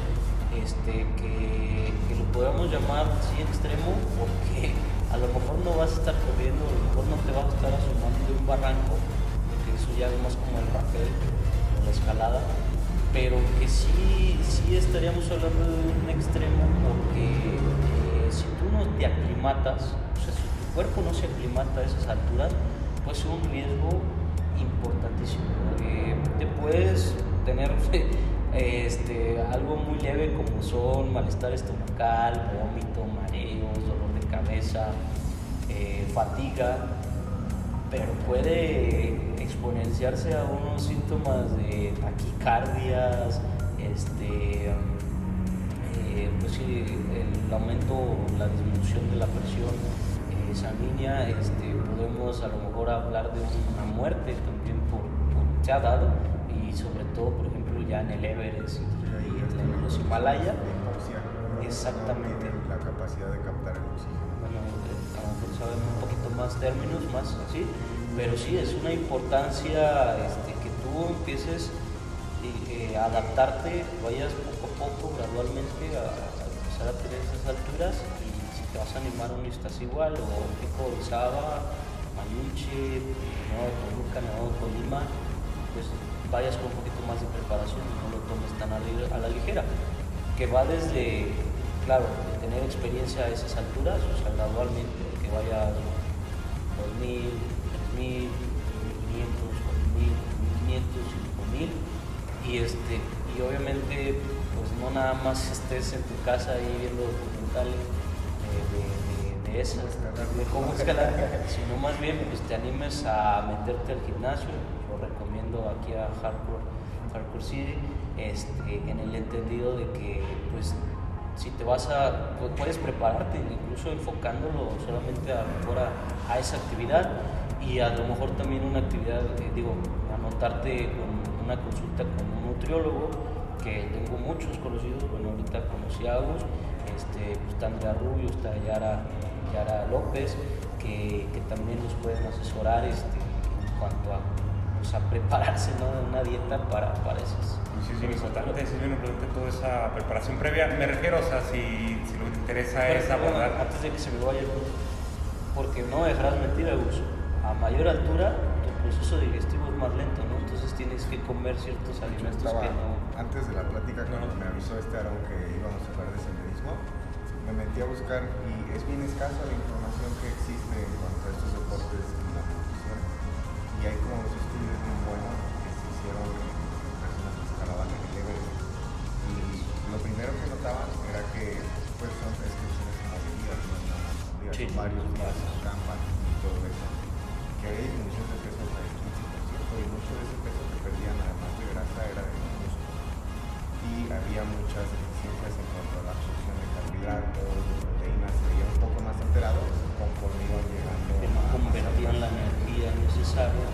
este, que, lo podamos llamar sí extremo porque a lo mejor no vas a estar corriendo, a lo mejor no te vas a estar asomando de un barranco, porque eso ya es más como el rapel o la escalada, pero que sí, sí estaríamos hablando de un extremo porque eh, si tú no te aclimatas, o sea, si tu cuerpo no se aclimata a esas alturas, puede ser un riesgo importantísimo. te puedes tener este, algo muy leve como son malestar estomacal, vómito, mareos, dolor de cabeza, eh, fatiga, pero puede exponenciarse a unos síntomas de taquicardias, este, eh, pues el aumento, la disminución de la presión eh, sanguínea, este, podemos a lo mejor hablar de una muerte también por, por se ha dado y sobre todo, por ya en el Everest y, en los Himalaya, Exactamente. la capacidad de captar el oxígeno. Bueno, eh, a lo mejor saben un poquito más términos, más así, pero sí, es una importancia este, que tú empieces eh, a adaptarte, vayas poco a poco, gradualmente, a, a empezar a tener esas alturas y si te vas a animar a un igual o tipo Orizaba, Mayunche, Nuevo Toluca, Nuevo Colima, pues vayas con un poquito más de preparación y no lo tomes tan a la, ligera. Que va desde, claro, tener experiencia a esas alturas, o sea, gradualmente, que vaya 2000, 3000, 1500, 4500, 5000 y este y obviamente pues no nada más estés en tu casa ahí viendo documentales de, de, de esas, de cómo escalar, sino más bien pues te animes a meterte al gimnasio, aquí a Hardcore, Hardcore City, este, en el entendido de que pues si te vas a, pues, puedes prepararte, incluso enfocándolo solamente a, a, a esa actividad y a lo mejor también una actividad, eh, digo, anotarte con una consulta con un nutriólogo, que tengo muchos conocidos, bueno, ahorita conocí a Agus, este, pues, está Andrea Rubio, está Yara, Yara López, que, que, también nos pueden asesorar este, en cuanto a, pues, a prepararse ¿no? una dieta para, para esas. Sí, es bien importante, sí, bien importante toda esa preparación previa. Me refiero, o sea, si, si lo que te interesa Pero, es abordar. Bueno, antes de que se me vaya, porque no dejarás mentir, Agus, a mayor altura tu proceso digestivo es más lento, ¿no? Entonces tienes que comer ciertos alimentos Estaba, que no... Antes de la plática, cuando me avisó este Aaron que íbamos a hablar de senderismo, me metí a buscar y es bien escasa la información que existe en cuanto a estos deportes y la nutrición. Y hay como Sí, varios varios. acampan y todo eso. Que hay disminución de peso hasta del 15% y mucho de ese peso que perdían además de grasa era de músculo. Y había muchas deficiencias en cuanto a la absorción de carbohidratos, de proteínas, se veía un poco más alterado conforme iban llegando que no convertían la energía necesaria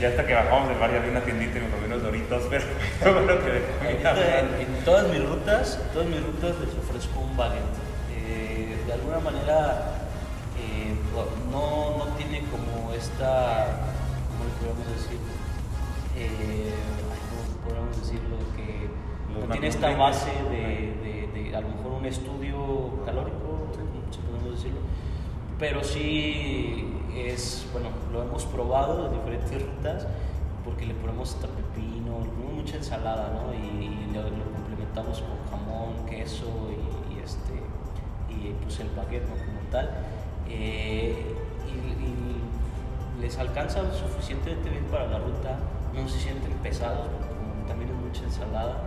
y hasta que bajamos del bar ya había una tiendita y me comí unos doritos, pero fue lo que dejé Ahorita, hambre. en, en todas mis rutas, en todas mis rutas les ofrezco un baguette. Eh, de alguna manera eh, no, no tiene como esta, ¿cómo le podemos decir? Eh, ¿Cómo podemos decirlo? Que no tiene esta base de, de- de a lo mejor un estudio calórico, si podemos decirlo. Pero sí es, bueno, lo hemos probado de diferentes rutas porque le ponemos hasta pepino, le ponemos mucha ensalada, ¿no? Y, y lo, lo complementamos con jamón, queso y, y este, y pues el baguette, ¿no? Como tal. Eh, y, les alcanza suficientemente bien para la ruta, no se sienten pesados, porque también es mucha ensalada,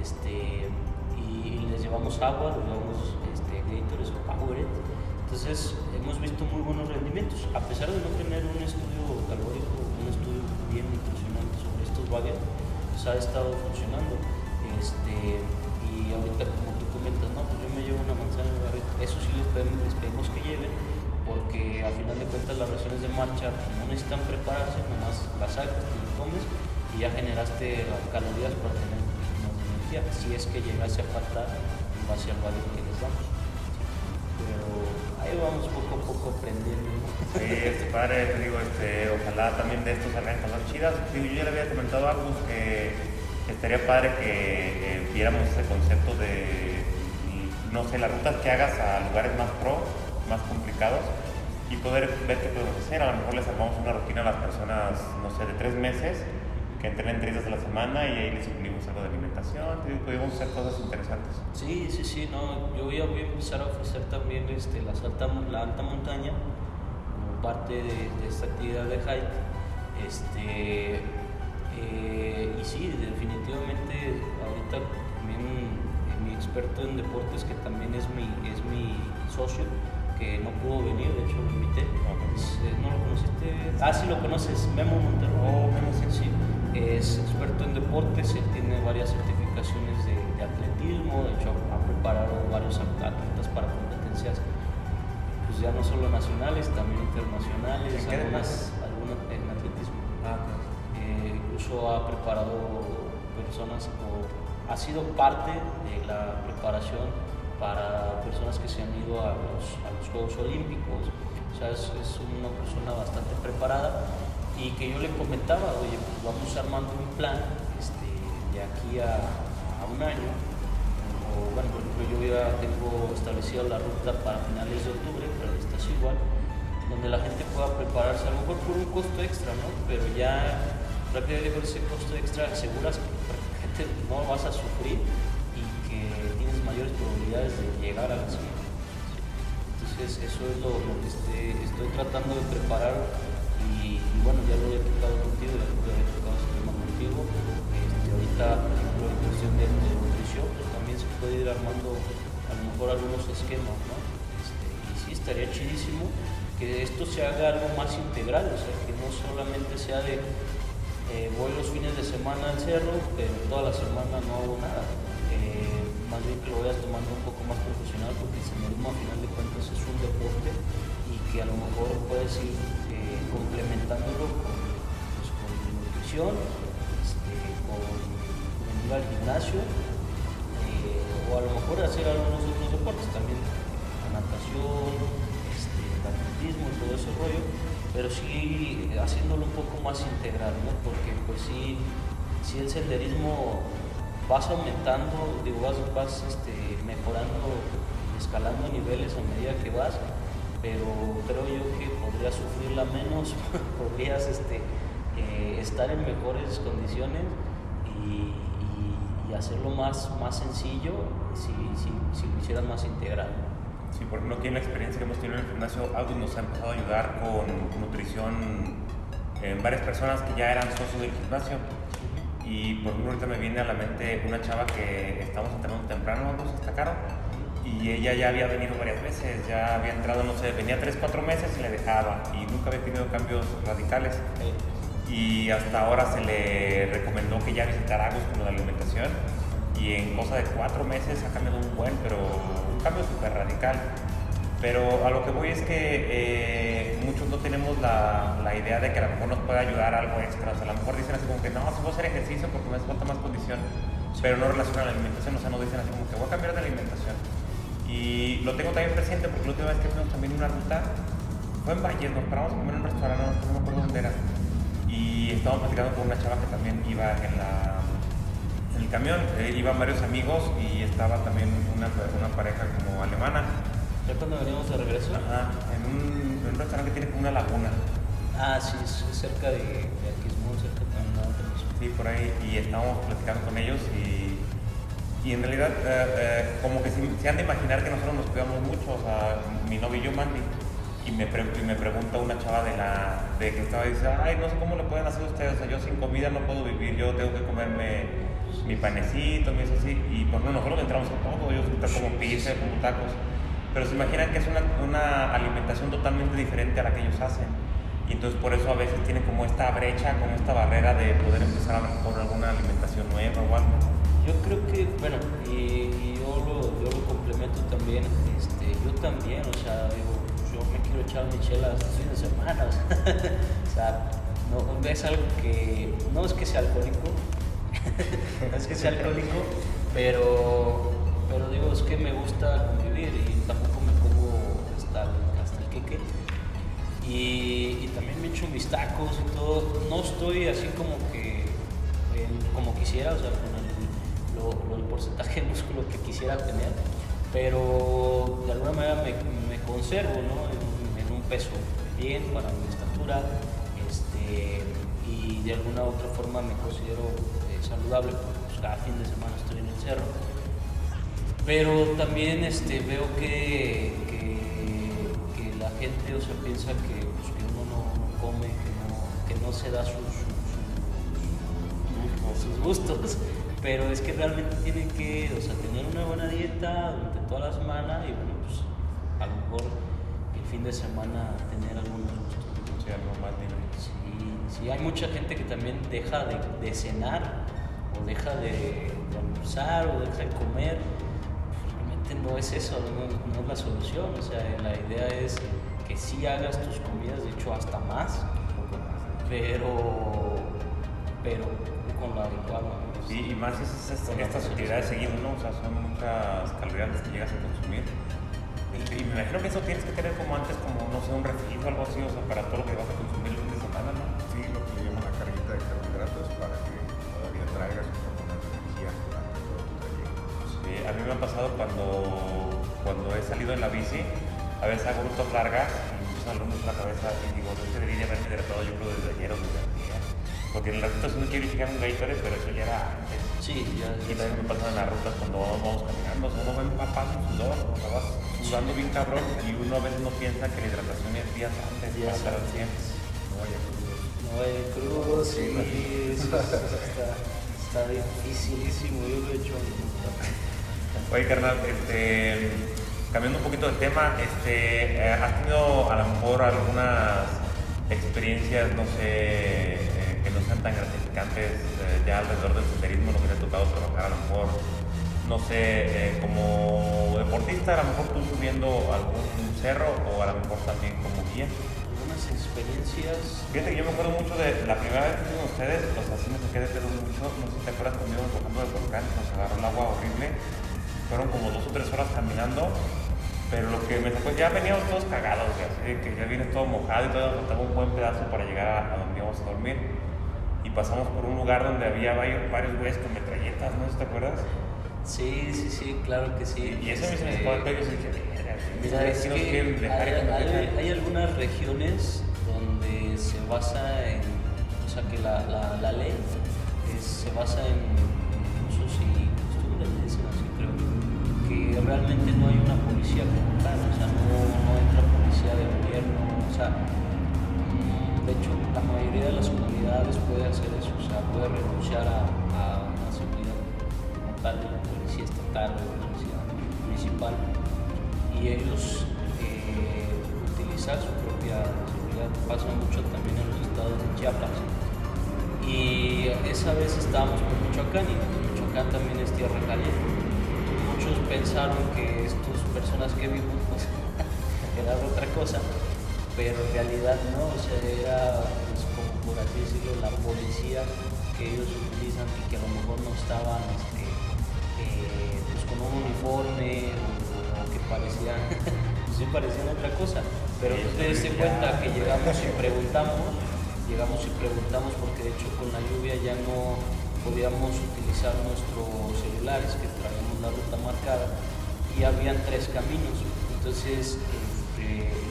este, y, les llevamos agua, les llevamos este, o Powerade. Entonces hemos visto muy buenos rendimientos, a pesar de no tener un estudio calórico, un estudio bien nutricional sobre estos baguettes, pues ha estado funcionando. Este, y ahorita como tú comentas, no, pues yo me llevo una manzana de baguette, eso sí les pedimos, que lleven, porque al final de cuentas las raciones de marcha no necesitan prepararse, nomás las sacas, te las comes y ya generaste las calorías para tener más energía, si es que llegase a faltar en base al baguette que les damos. Pero ahí vamos poco a poco aprendiendo. Sí, este padre, te digo, este, ojalá también de estos salgan cosas chidas. Digo, yo ya le había comentado a Agus que estaría padre que viéramos ese concepto de, no sé, las rutas que hagas a lugares más pro, más complicados y poder ver qué podemos hacer. A lo mejor les armamos una rutina a las personas, no sé, de tres meses, que entrenen tres días a la semana y ahí les incluimos algo de alimentación. Podemos hacer cosas interesantes. Sí, sí, sí, no, yo voy a, voy a empezar a ofrecer también este, las alta, la alta montaña como parte de, de esta actividad de hike. Este, eh, y sí, definitivamente ahorita también eh, mi experto en deportes, que también es mi, es mi socio, que no pudo venir, de hecho lo invité. ¿No lo conociste? Ah, sí lo conoces, Memo Monterrey. Oh, Memo, sí. sí. Es experto en deportes, él tiene varias certificaciones de, de atletismo, de hecho ha preparado varios atletas para competencias, pues ya no solo nacionales, también internacionales, ¿En qué algunas, algunas en atletismo. Ah. Eh, incluso ha preparado personas o ha sido parte de la preparación para personas que se han ido a los, a los Juegos Olímpicos. O sea, es, es una persona bastante preparada y que yo le comentaba, oye, pues vamos armando un plan este, de aquí a, a un año. O, bueno, por ejemplo, yo ya tengo establecida la ruta para finales de octubre, pero esta es igual, donde la gente pueda prepararse, a lo mejor por un costo extra, ¿no? Pero ya prácticamente con ese costo extra aseguras que prácticamente no vas a sufrir y que tienes mayores probabilidades de llegar a la cima. Entonces eso es lo, lo que este- estoy tratando de preparar bueno, ya lo he tocado contigo, ya lo he tocado este tema contigo. Este, ahorita, por en cuestión de, de nutrición, pues también se puede ir armando a lo mejor algunos esquemas, ¿no? Este, y sí, estaría chidísimo que esto se haga algo más integral, o sea, que no solamente sea de eh, voy los fines de semana al cerro, pero toda la semana no hago nada. Eh, más bien que lo vayas tomando un poco más profesional, porque el senderismo a final de cuentas es un deporte y que a lo mejor puedes ir complementándolo con, pues, con nutrición, este, con venir al gimnasio, eh, o a lo mejor hacer algunos otros deportes también, la natación, este, el atletismo y todo ese rollo, pero sí eh, haciéndolo un poco más integral, ¿no? Porque pues sí, sí el senderismo vas aumentando, digo, vas, vas este, mejorando, escalando niveles a medida que vas, pero creo yo que podrías sufrirla menos, podrías este, eh, estar en mejores condiciones y, y- y hacerlo más, más sencillo si, si, si lo hicieras más integral. Sí, por ejemplo, aquí en la experiencia que hemos tenido en el gimnasio, Audis nos ha empezado a ayudar con nutrición en varias personas que ya eran socios del gimnasio. Y por ejemplo, ahorita me viene a la mente una chava que estamos entrenando temprano, nos destacaron. Y ella ya había venido varias veces, ya había entrado, no sé, venía 3, 4 meses y le dejaba. Y nunca había tenido cambios radicales. Y hasta ahora se le recomendó que ya visitara lo de la alimentación. Y en cosa de 4 meses ha cambiado un buen, pero un cambio súper radical. Pero a lo que voy es que eh, muchos no tenemos la, idea de que a lo mejor nos puede ayudar algo extra. O sea, a lo mejor dicen así como que no, si voy a hacer ejercicio porque me hace falta más condición. Pero no relacionan la alimentación, o sea, nos dicen así como que voy a cambiar de alimentación. Lo tengo también presente porque la última vez que fuimos también una ruta fue en Valles, nos paramos a comer en un restaurante, no, me acuerdo dónde era. Y estábamos platicando con una chava que también iba en, la, en el camión, eh, iban varios amigos y estaba también una, una pareja como alemana. ya cuando veníamos de regreso, Ajá, en un, en un restaurante que tiene como una laguna. ah, sí, es cerca de, de Aquismón, cerca de Nada, Sí, por ahí, y estábamos platicando con ellos y, y en realidad eh, eh, como que se, se han de imaginar que nosotros nos cuidamos mucho, o sea, mi novio y yo, Mandy, y me, pre- y me pregunta una chava de la de que estaba y dice, ay, no sé cómo lo pueden hacer ustedes, o sea, yo sin comida no puedo vivir, yo tengo que comerme mi panecito, mi eso así, y por no, nosotros entramos a todo, ellos como pizza, como tacos, pero se imaginan que es una, una alimentación totalmente diferente a la que ellos hacen. Y entonces por eso a veces tienen como esta brecha, como esta barrera de poder empezar a lo mejor alguna alimentación nueva o algo. Yo creo que, bueno, y, yo, lo, yo lo complemento también, este, yo también, o sea, digo, yo me quiero echar mis chelas los fines de semana, o sea, no, es algo que, no es que sea alcohólico, no es que sea alcohólico, pero, pero digo, es que me gusta convivir y tampoco me pongo hasta el, hasta el queque. Y, también me echo mis tacos y todo. No estoy así como que en- como quisiera, o sea, con porcentaje de músculo que quisiera tener, pero de alguna manera me, conservo ¿no? en, un peso bien para mi estatura este, y de alguna u otra forma me considero eh, saludable porque pues, cada fin de semana estoy en el cerro. Pero también este, veo que, que, la gente o sea, piensa que, pues, que uno no, come, que no, que no se da sus, sus, sus gustos, pero es que realmente tienen que o sea, tener una buena dieta durante toda la semana y bueno, pues a lo mejor el fin de semana tener algunos gustos. Sí, algo más. Sí, sí, hay mucha gente que también deja de, de cenar o deja de, de almorzar o deja de comer. Realmente no es eso, no, no es la solución. O sea, la idea es que sí hagas tus comidas, de hecho hasta más, pero, pero con lo adecuado. Sí, y más es Con la estas actividades seguidas, ¿no? O sea, son muchas calorías las que llegas a consumir. Y, y me imagino que eso tienes que tener como antes, como, no sé, un refil o algo así, o sea, para todo lo que vas a consumir el fin de semana, ¿no? Sí, lo que le llaman la carguita de carbohidratos para que todavía traigas un poco más de energía durante todo tu trayecto. Sí, a mí me ha pasado cuando, cuando he salido en la bici, a veces hago rutas largas y me empiezan a doler mucho la cabeza y digo, no debería haberme hidratado yo creo desde ayer o desde ayer. Porque en las rutas uno quiere fijar un Gatorade, pero eso ya era antes. Sí, ya, Y también me pasan en las rutas cuando vamos, caminando, o sea, uno va empapado en sudor, o sea, vas sudando bien cabrón y uno a veces no piensa que la hidratación es días antes Días para estar al antes. 100. No vaya crudos. No hay crudo, sí, eso, eso está, está dificilísimo, yo lo he hecho. Oye, carnal, este, cambiando un poquito de tema, este, eh, ¿has tenido a lo mejor algunas experiencias, no sé, sean tan gratificantes eh, ya alrededor del senderismo, lo que te ha tocado trabajar a lo mejor, no sé, eh, como deportista, a lo mejor tú subiendo algún cerro o a lo mejor también como guía? Algunas experiencias, Fíjate que yo me acuerdo mucho de la primera vez que fuimos ustedes, o sea, sí me saqué de pedo mucho, no sé si te acuerdas conmigo bajando del volcán, nos agarró el agua horrible, fueron como dos o tres horas caminando, pero lo que me sacó, ya veníamos todos cagados, ya sé, que ya vienes todo mojado y todo, faltaba un buen pedazo para llegar a, a donde íbamos a dormir. Y pasamos por un lugar donde había varios, varios güeyes con metralletas, ¿no? ¿Sí ¿Te acuerdas? sí, sí, sí, claro que sí. Y eso me sacó el pedo y yo dije, "Verga, Mira, sí, es que hay, hay- dejen". hay algunas regiones donde se basa en, o sea, que la, la, la ley es- se basa en usos y costumbres, le dicen así, creo, que realmente no hay una policía como tal, o sea, no, no entra policía de gobierno, o sea, de hecho, la mayoría de las comunidades puede hacer eso, o sea, puede renunciar a, a una seguridad como tal de la policía estatal o de la policía municipal y ellos eh, utilizar su propia seguridad. Pasa mucho también en los estados de Chiapas. Y esa vez estábamos por Michoacán y Michoacán también es tierra caliente. Muchos pensaron que estas personas que vimos pues, era otra cosa, pero en realidad no, o sea, era pues, como por así decirlo, la policía que ellos utilizan y que a lo mejor no estaban este, eh, pues, con un uniforme o, o que parecían, sí parecían otra cosa. Pero diste ya, cuenta que llegamos y preguntamos, llegamos y preguntamos porque de hecho con la lluvia ya no podíamos utilizar nuestros celulares que traíamos la ruta marcada y habían tres caminos. Entonces, este, pues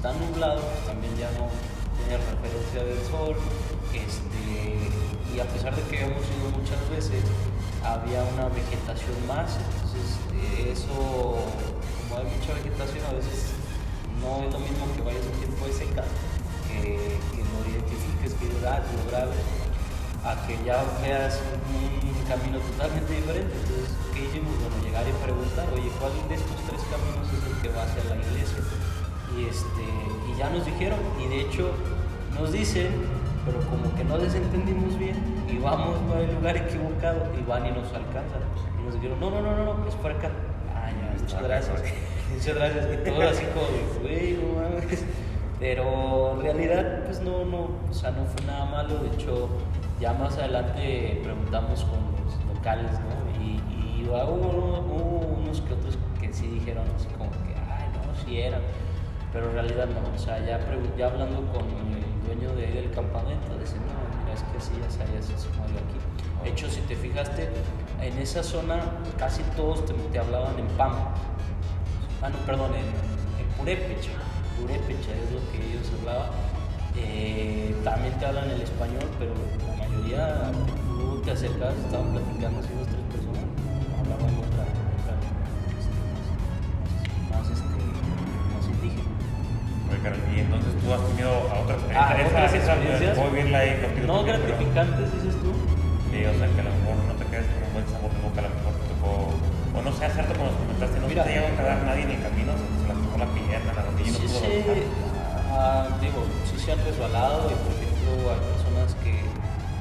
está nublado, también ya no tiene referencia del sol. Este, y a pesar de que habíamos ido muchas veces, había una vegetación más. Entonces, eh, eso, como hay mucha vegetación, a veces no es lo mismo que vayas en tiempo de seca, que, que lo identifiques, que ah, lo grabes, a que ya veas un camino totalmente diferente. Entonces, ¿qué hicimos? Bueno, llegar y preguntar, oye, ¿cuál de estos tres caminos es el que va hacia la iglesia? Y, este, y ya nos dijeron, y de hecho nos dicen, pero como que no les entendimos bien, y vamos por el lugar equivocado, y van y nos alcanzan. Y nos dijeron, no, no, no, no, no, es para acá. Ah, ya, muchas gracias. Muchas gracias. Y todo así como, de, güey, no mames. Pero en realidad, pues no, no, o sea, no fue nada malo. De hecho, ya más adelante preguntamos con los locales, ¿no? Y, y hubo, hubo unos que otros que sí dijeron así como que, ay, no, sí eran. Pero en realidad no, o sea, ya, ya hablando con el dueño de ahí del campamento, dicen, no, es que así ya sabías, se mueve aquí. De hecho, si te fijaste, en esa zona casi todos te, te hablaban en PAM. Ah, no, perdón, en, en Purépecha. Purépecha es lo que ellos hablaban. Eh, también te hablan el español, pero la mayoría, tú te acercabas, estaban platicando así tres tú has tenido a Ah. ¿otras esa, experiencias? ahí contigo No también, gratificantes, dices tú. Sí, o sea, que a lo mejor no te quedes con un buen sabor de boca, a lo mejor te tocó, o no sé, hacerte como nos comentaste, no Mira. te llegó a quedar nadie en el camino, se, se lastimó la pierna, la rodilla y no Sí pudo sé, avanzar. Ah, digo, sí se han resbalado y por ejemplo hay personas que,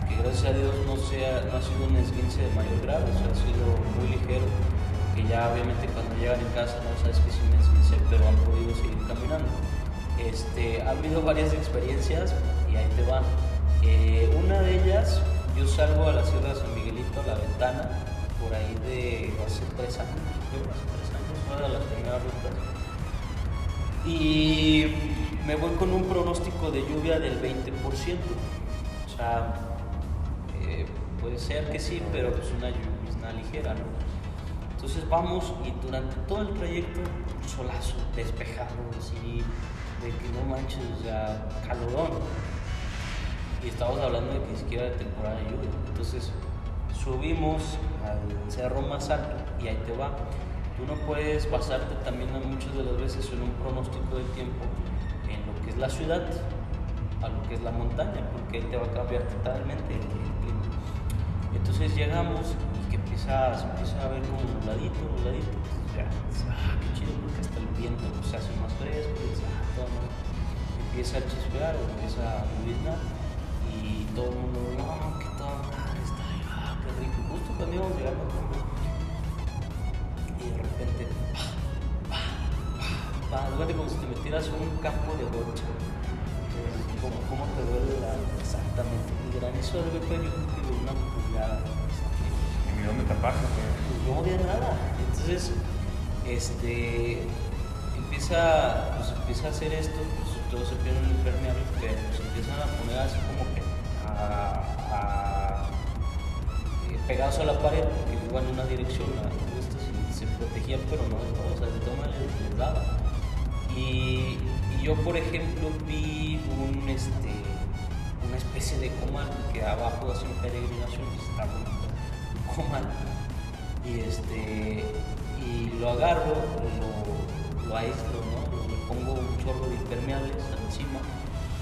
que gracias a Dios no, sea, no ha sido un esguince de mayor grado, o sea, ha sido muy ligero, que ya obviamente cuando llegan en casa no sabes que es un esguince, pero han podido seguir caminando. Este, ha habido varias experiencias y ahí te van. Eh, una de ellas, yo salgo a la Sierra de San Miguelito a la ventana, por ahí de hace tres años, creo, hace tres años, una de las primeras rutas. Y me voy con un pronóstico de lluvia del 20%. O sea, eh, puede ser que sí, pero es una lluvia ligera, ¿no? Entonces vamos y durante todo el trayecto, solazo, despejado, así, de que no manches, o sea, calorón. Y estamos hablando de que ni siquiera de temporada de lluvia. Entonces subimos al cerro más alto y ahí te va. Tú no puedes basarte también muchas de las veces en un pronóstico del tiempo en lo que es la ciudad a lo que es la montaña, porque ahí te va a cambiar totalmente el clima. Entonces llegamos y que empieza, se empieza a ver como nubladito, nubladito. Ya, ah, qué chido, porque hasta el viento pues, se hace más fresco, empieza a chispear o empieza a lloviznar y todo el mundo, no, que toda madre está ahí, ah, qué rico. Justo cuando íbamos llegando y de repente, pa, pa, pa, duele como si te metieras en un campo de bocha. ¿Cómo, cómo te duele la, exactamente? El granizo creo que de una pulgada. ¿Y dónde taparse? Pues no había nada. Entonces, este, empieza, pues empieza a hacer esto, pues todos se pierden el impermeable, que se empiezan a poner así como que a, a- eh, pegados a la pared, porque iban en una dirección, se protegían, pero no o sea, de manera les, les daba. Y, y yo, por ejemplo, vi un, este, una especie de comal que abajo hacen peregrinaciones, está bonito, un comal. Y, este, y lo agarro, lo, lo aíslo, ¿no? Le pongo un chorro de impermeables encima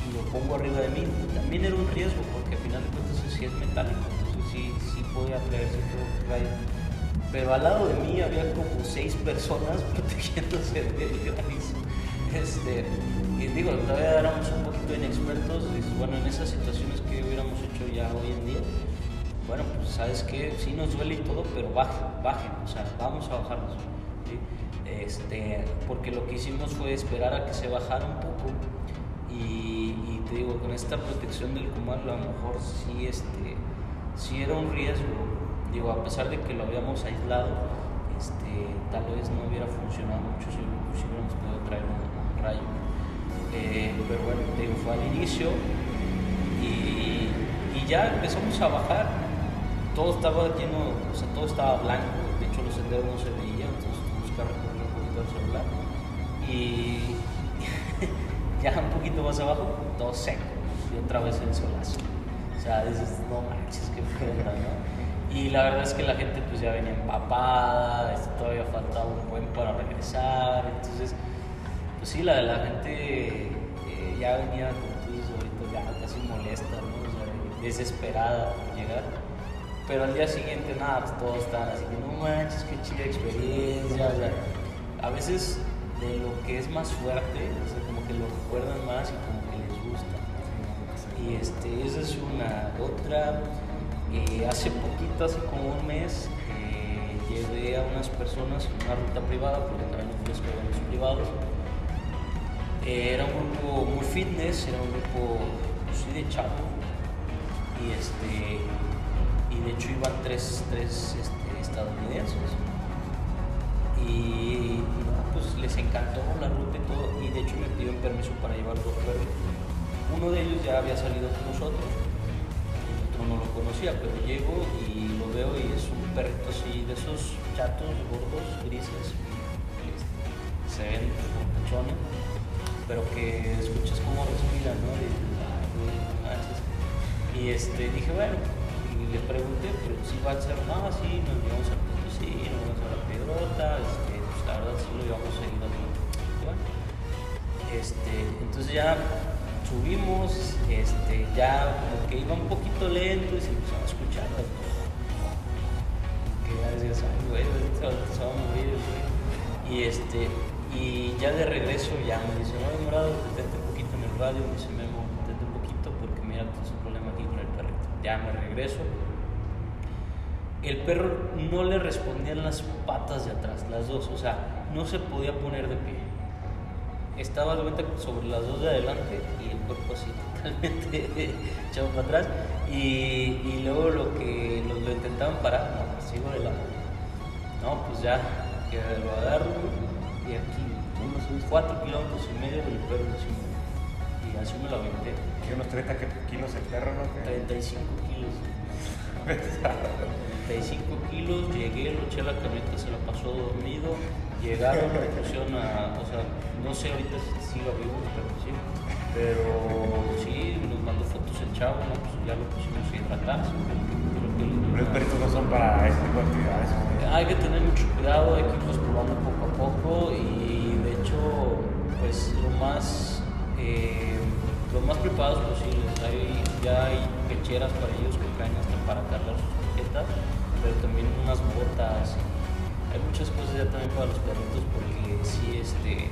y lo pongo arriba de mí. También era un riesgo porque al final de cuentas sí es metálico, entonces sí, sí podía traer cierto rayo. Pero al lado de mí había como seis personas protegiéndose del granizo. Este, y digo, todavía éramos un poquito inexpertos. Y bueno, en esas situaciones que hubiéramos hecho ya hoy en día, bueno, pues sabes que sí nos duele y todo, pero bajen, bajen, o sea, vamos a bajarnos. ¿Sí? Este, porque lo que hicimos fue esperar a que se bajara un poco y, te digo, con esta protección del comal a lo mejor sí, este, sí era un riesgo, digo, a pesar de que lo habíamos aislado, este, tal vez no hubiera funcionado mucho si, hubiéramos podido traer un, un rayo. Eh, pero bueno, te digo, fue al inicio y, y ya empezamos a bajar. Todo estaba lleno, o sea, todo estaba blanco, de hecho los senderos no se veían, entonces Y ya un poquito más abajo, todo seco, y otra vez el solazo. O sea, dices, no manches, qué onda, ¿no? Y la verdad es que la gente pues ya venía empapada, este, todavía faltaba un buen para regresar, entonces, pues sí, la, la gente eh, ya venía, como tú dices ahorita, ya casi molesta, ¿no? O sea, desesperada por llegar. Pero al día siguiente, nada, pues todos estaban así no manches, qué chida experiencia. O sea, a veces de lo que es más fuerte, o sea, como que lo recuerdan más y como que les gusta. Y este, esa es una. Otra, eh, hace poquito, hace como un mes, eh, llevé a unas personas en una ruta privada, porque también ofrezco eventos privados. Eh, era un grupo muy fitness, era un grupo pues, sí, de chavo. Y este y de hecho iban tres, tres este, estadounidenses. Y, no, pues les encantó la ruta y todo, y de hecho me pidieron permiso para llevar dos perros. Uno de ellos ya había salido con nosotros, el otro no lo conocía, pero llego y lo veo y es un perrito así, de esos chatos gordos, grises, se ven pechones, pero que escuchas cómo respiran, ¿no? Y, dices, "Ay, güey, no manches". y este, dije, bueno, y le pregunté, pero si va a ser nada, sí, nos llevamos al sí, nos este, pues la verdad sí lo seguido este, entonces ya subimos, este, ya como que iba un poquito lento y se empezaba a escuchar. Y este, y ya de regreso ya me dice, no, morado, detente un poquito en el el radio, me dice Memo, detente un poquito porque mira, tienes un problema aquí con el perrito. Ya me regreso. El perro no le respondían las patas de atrás, las dos, o sea, no se podía poner de pie. Estaba de vuelta sobre las dos de adelante y el cuerpo así totalmente echado para atrás. Y, y luego lo que lo, lo intentaban parar, no, pues sigo de lado. No, pues ya, que lo agarro y aquí, unos 4 kilómetros y medio del perro encima. Y así me lo aventé. ¿Qué unos 30 kilos el perro, no? ¿Qué? 35 kilos. 35 kilos, llegué, lo eché a la camioneta, se la pasó dormido. Llegaron, me pusieron a. O sea, no sé ahorita si sigo vivo, pero sí. Pero sí, nos mandó fotos el chavo, ¿no? Pues ya lo pusimos a hidratarse. Los perritos no son para este tipo de actividades. hay que tener mucho cuidado, hay que irlos probando poco a poco y de hecho, pues lo más, eh, lo más preparados posibles. Hay, ya hay pecheras para ellos que traen hasta para cargar sus tarjetas, pero también unas botas. Hay muchas cosas ya también para los perritos porque sí, este,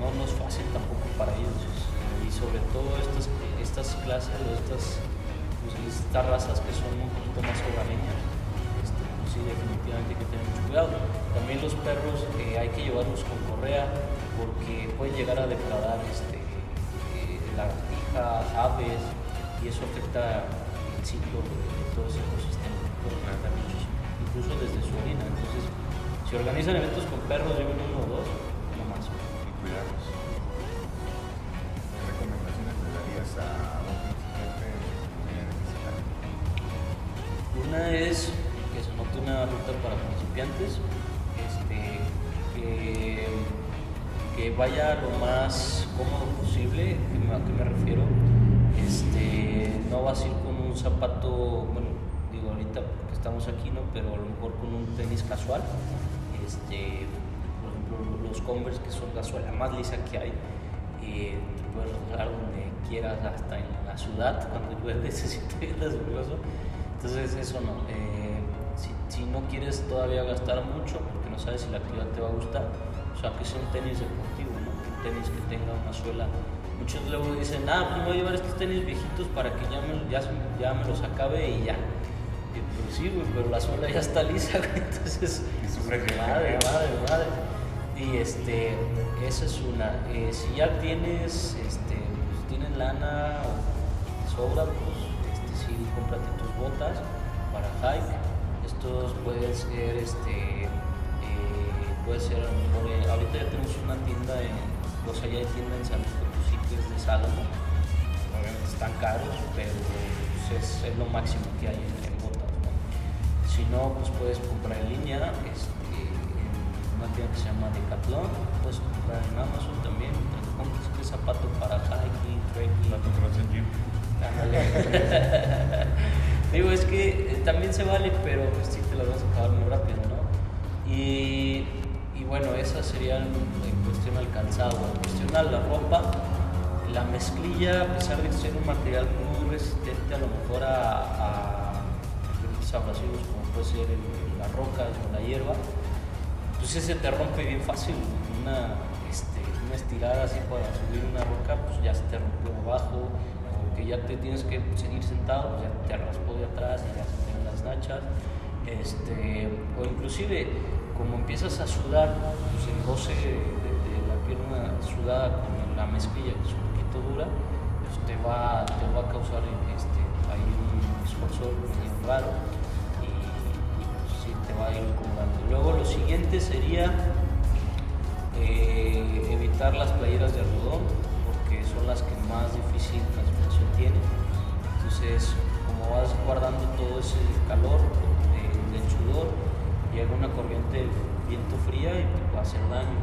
no, no es fácil tampoco para ellos. Y sobre todo estas, estas clases o estas, pues, estas razas que son un poquito más hogareñas, este, pues sí, definitivamente hay que tener mucho cuidado. También los perros eh, hay que llevarlos con correa porque pueden llegar a depredar este, eh, lagartijas, aves y eso afecta el ciclo de, todo ese ecosistema. Incluso desde su orina. Entonces, si organizan eventos con perros, lleven uno o dos, no más. y cuidarlos. ¿Qué recomendaciones le darías a un principiante? Una es que se note una ruta para principiantes, este, que, que vaya lo más cómodo posible, ¿qué me- ¿a qué me refiero? Este, no vas a ir con un zapato, bueno, digo ahorita estamos aquí, ¿no? Pero a lo mejor con un tenis casual, este, por ejemplo los Converse que son la suela más lisa que hay, eh, te puedes resbalar donde quieras, hasta en la ciudad, cuando llueve se siente. Entonces eso no. eh, si, no quieres todavía gastar mucho, porque no sabes si la actividad te va a gustar, o sea, que sea un tenis deportivo, ¿no? un tenis que tenga una suela. Muchos luego dicen, ah, pues me voy a llevar estos tenis viejitos para que ya me, ya, ya me los acabe y ya. Y pues sí, güey, pero la suela ya está lisa, güey, entonces... Y sufre que- Madre, madre, madre. Y este, esa es una. Eh, si ya tienes, este, pues, tienes lana o sobra, pues este, sí, cómprate tus botas para hike. Estos pueden ser, este, eh, puede ser a lo mejor, eh, ahorita ya tenemos una tienda en, o sea, ya hay tienda en San es de Salomon. Obviamente están caros, pero pues, es, es lo máximo que hay en, no, pues puedes comprar en línea este, en una tienda que se llama Decathlon. Puedes comprar en Amazon también. Te compras un zapato para hiking, trekking. La controlación gym. Digo, es que eh, también se vale, pero pues, sí te lo vas a acabar muy rápido, ¿no? Y, y bueno, esa sería en en cuestión al calzado. En cuestión a la ropa, la mezclilla, a pesar de ser un material muy resistente a lo mejor a, a abrasivos como puede ser el- las rocas o la hierba, pues ese te rompe bien fácil. Una, este, una estirada así para subir una roca, pues ya se te rompió abajo, o que ya te tienes que seguir sentado, pues ya te raspó de atrás y ya se te las nachas. Este, o inclusive, como empiezas a sudar, pues el roce de, de la pierna sudada con la mezclilla, que es un poquito dura, pues te va, te va a causar este, ahí un esfuerzo medio raro va a ir. Luego lo siguiente sería eh, evitar las playeras de algodón porque son las que más difícil transpiración tienen. Entonces, como vas guardando todo ese calor del sudor, llega una corriente de viento fría y te puede hacer daño.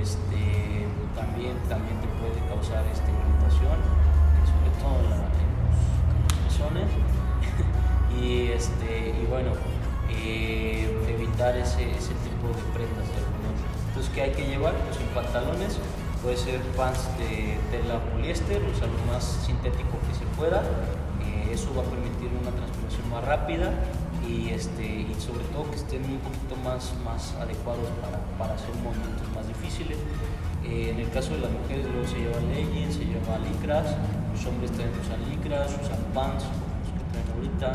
Este, también, también te puede causar este, irritación, sobre todo en, la- en los, y, este, y bueno, eh, evitar ese, ese tipo de prendas de algodón. Entonces, ¿qué hay que llevar? Pues en pantalones, puede ser pants de tela poliéster, sea, lo más sintético que se pueda. Eh, eso va a permitir una transpiración más rápida y, este, y sobre todo que estén un poquito más, más adecuados para, para hacer movimientos más difíciles. Eh, en el caso de las mujeres luego se llevan leggings, se llevan licras, los hombres también usan licras, usan pants, los que traen ahorita,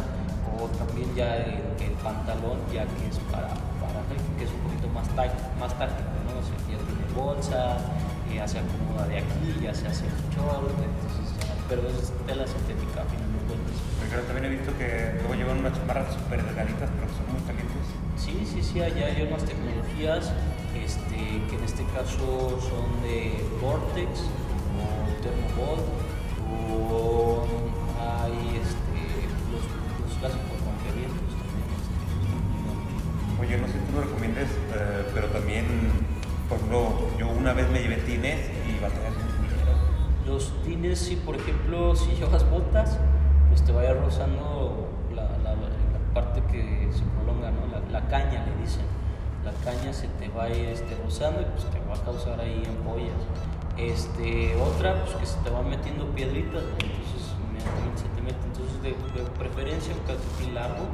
o también ya el pantalón ya que es para, para que es un poquito más, táctico, más táctico, ¿no? O sea, ya tiene bolsa, ya se acomoda de aquí, ya se hace el short, entonces pero es tela sintética a final de cuentas. Pero también he visto que luego llevan unas chamarras súper delgaditas, pero que son muy calientes. Sí, sí, sí, allá hay unas tecnologías este, que en este caso son de Vortex o Thermoball o eh, pero también, por ejemplo, yo una vez me llevé tines y batallas culero. Los tines, sí, por ejemplo, si llevas botas, pues te vaya rozando la, la, la parte que se prolonga, ¿no? La, la caña, le dicen. La caña se te va este, rozando y pues te va a causar ahí ampollas. Este, otra, pues que se te van metiendo piedritas, ¿no? entonces se te mete. Entonces, de, de preferencia un calcetín largo,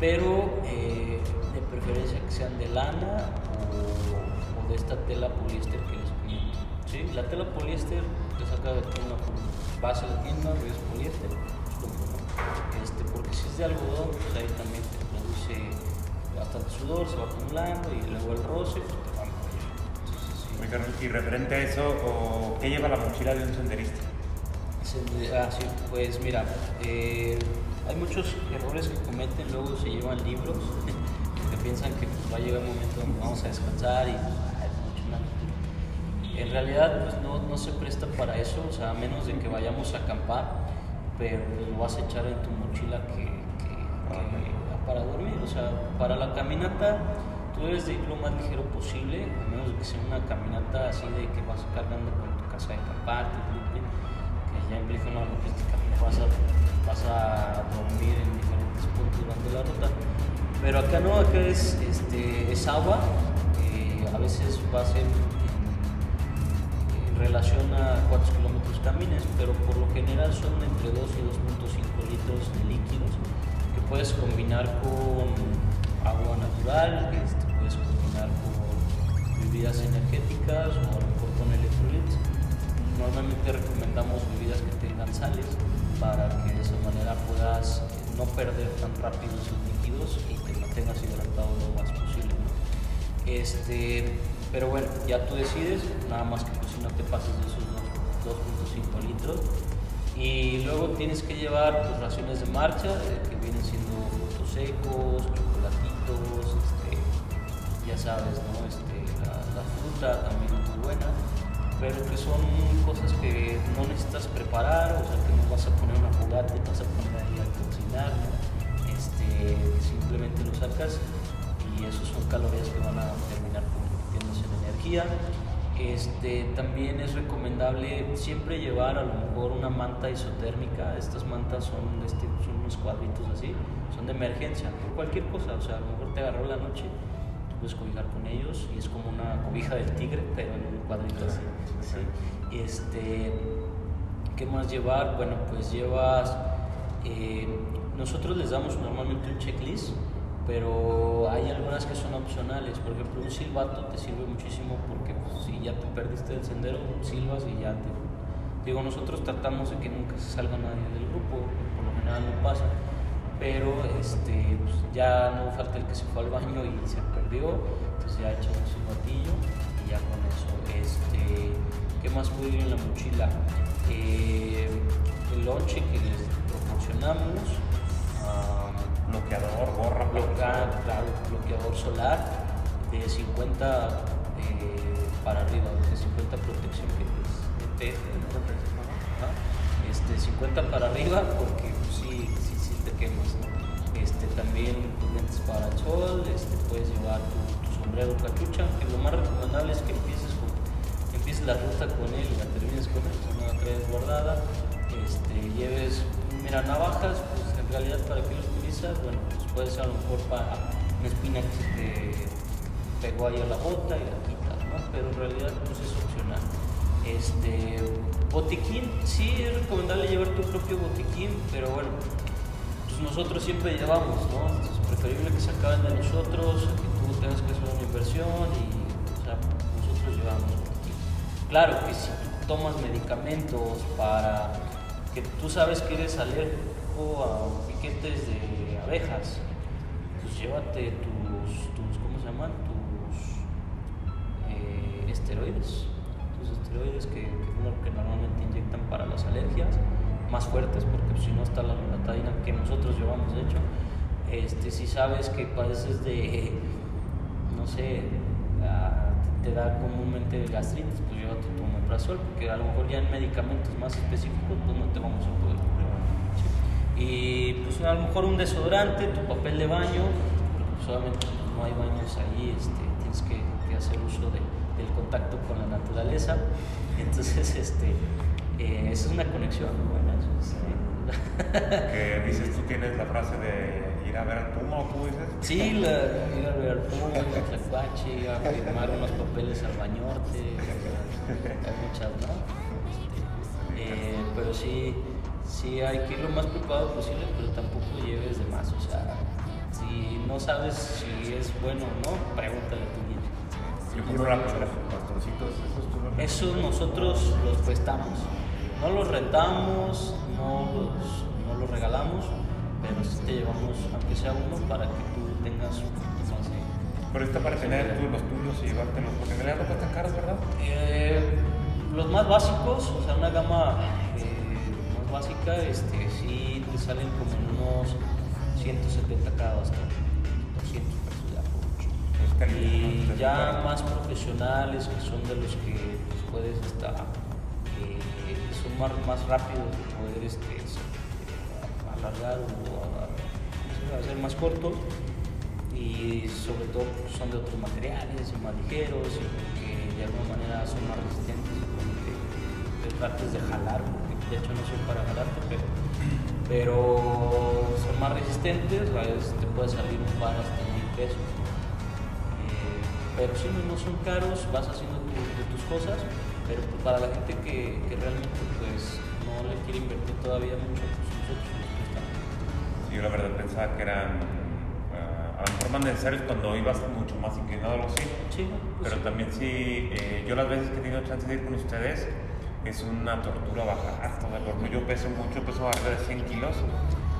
pero eh, de preferencia que sean de lana o, o de esta tela poliéster que les comento. ¿sí? La tela poliéster te saca de una base de la tienda, es poliéster, este, porque si es de algodón, pues ahí también te produce bastante sudor, se va acumulando y luego el roce, pues te va a. Entonces, sí. Y referente a eso, ¿o ¿qué lleva la mochila de un senderista? Se- Ah, sí, pues mira, eh, hay muchos errores que cometen, luego se llevan libros, que piensan que pues, va a llegar un momento donde vamos a descansar y pues. En realidad pues, no, no se presta para eso, o sea, a menos de que vayamos a acampar, pero pues, lo vas a echar en tu mochila que, que- para dormir, o sea, para la caminata tú debes de ir lo más ligero posible, a menos de que sea una caminata así de que vas cargando con tu casa de acampar, tu que ya implica una logística, vas a, vas a dormir en diferentes puntos durante la ruta. Pero acá no, acá es, este, es agua, eh, a veces va a ser en, relación a cuántos kilómetros camines, pero por lo general son entre 2 y 2.5 litros de líquidos que puedes combinar con agua natural, este, puedes combinar con bebidas energéticas o a lo mejor con electrolitos. Normalmente recomendamos bebidas que tengan sales para que de esa manera puedas no perder tan rápido esos líquidos y te mantengas hidratado lo más posible. Este, pero bueno, ya tú decides, nada más que pues, no te pases de esos dos- 2.5 litros. Y luego tienes que llevar pues, raciones de marcha, eh, que vienen siendo frutos secos, chocolatitos, este, ya sabes, ¿no? Este, la, la fruta también es muy buena, pero que son cosas que no necesitas preparar, o sea, que no vas a poner una fogata vas a poner ahí a cocinar, ¿no? este, simplemente lo sacas y esos son calorías que van a terminar convirtiéndose en energía. Este, también es recomendable siempre llevar a lo mejor una manta isotérmica. Estas mantas son, este, son unos cuadritos así, son de emergencia, por cualquier cosa. O sea, a lo mejor te agarró la noche, cobijar con ellos y es como una cobija del tigre, pero en un cuadrito así. ¿sí? Este, ¿Qué más llevar? Bueno, pues llevas. eh, nosotros les damos normalmente un checklist, pero hay algunas que son opcionales. Por ejemplo, un silbato te sirve muchísimo porque pues, si ya te perdiste del sendero, silbas y ya te. Digo, nosotros tratamos de que nunca se salga nadie del grupo, por lo general no pasa. Pero este, pues, ya no falta el que se fue al baño y se perdió, entonces ya echas un silbatillo y ya con eso. Este, ¿Qué más puede ir en la mochila? Eh, el lonche que les proporcionamos, ah, Bloqueador, gorra, bloquea- claro, bloqueador solar de 50 eh, para arriba, de 50 protección que es de TF, ¿no? Ajá. este, 50 para arriba porque pues, sí, sí, sí te quemas. ¿no? Este, también lentes para sol, este, puedes llevar tu, tu sombrero cachucha, que lo más recomendable es que empieces, con, empieces la ruta con él y la termines con él, no la traes guardada, este, lleves, mira, navajas, pues en realidad para qué lo utilizas, bueno, pues puede ser a lo mejor para una espina que se te pegó ahí a la bota y la quitas, ¿no? Pero en realidad pues es opcional. Este, botiquín, sí es recomendable llevar tu propio botiquín, pero bueno, pues nosotros siempre llevamos, ¿no? Preferible que se acaben de nosotros, que tú tengas que hacer una inversión y, o sea, nosotros llevamos. Claro que si tú tomas medicamentos para que tú sabes que eres alérgico a piquetes de abejas, pues llévate tus, tus ¿cómo se llaman? Tus eh, esteroides. Tus esteroides que, que, que normalmente inyectan para las alergias más fuertes, porque si no está la loratadina que nosotros llevamos, de hecho. Este, si sabes que padeces de, no sé, ah, te da comúnmente gastritis, pues llévate tu omeprazol, porque a lo mejor ya en medicamentos más específicos pues no te vamos a poder cubrir. Y pues a lo mejor un desodorante, tu papel de baño, porque pues obviamente no hay baños ahí, este, tienes que, que hacer uso de, del contacto con la naturaleza. Entonces, este, eh, esa es una conexión buena. que dices, tú tienes la frase de ir a ver al Puma cómo dices? Sí, la, ir a ver al Puma, al Tlacuache, a firmar unos papeles al Bañorte, hay muchas, ¿no? Eh, pero sí, sí hay que ir lo más preparado posible, pero tampoco lleves de más, o sea, si no sabes si es bueno o no, pregúntale a tu guía. Yo compro la bastoncitos, esos tú los Esos nosotros los prestamos. No los rentamos, no los, no los regalamos, pero sí te llevamos, aunque sea uno, para que tú tengas un poquito más de... Pero esto para tener tú los tuyos y llevártelos, porque en realidad no cuestan caros, ¿verdad? Eh, los más básicos, o sea, una gama eh, más básica, este, sí te salen como unos 170 cada bastón, 200 pesos ya por mucho. Tenis, Y ya más profesionales, que son de los que pues, puedes hasta, eh, son más, más rápidos de poder este, alargar o a- no sé, hacer más cortos. Y sobre todo pues, son de otros materiales, y más ligeros, y que de alguna manera son más resistentes, que te trates de jalar, porque de hecho no son para jalarte, pero, pero son más resistentes, a veces te puede salir un par hasta mil pesos. Eh, pero sí, no, no son caros, vas haciendo tus cosas, pero para la gente que realmente pues no le quiere invertir todavía mucho, yo la verdad pensaba que eran ah, a lo mejor más necesarios cuando ibas mucho más inclinado o algo así. Sí, pues Pero sí. también sí, eh, yo las veces que he tenido chance de ir con ustedes, es una tortura bajar. O sea, por ejemplo, yo peso mucho, peso arriba de 100 kilos,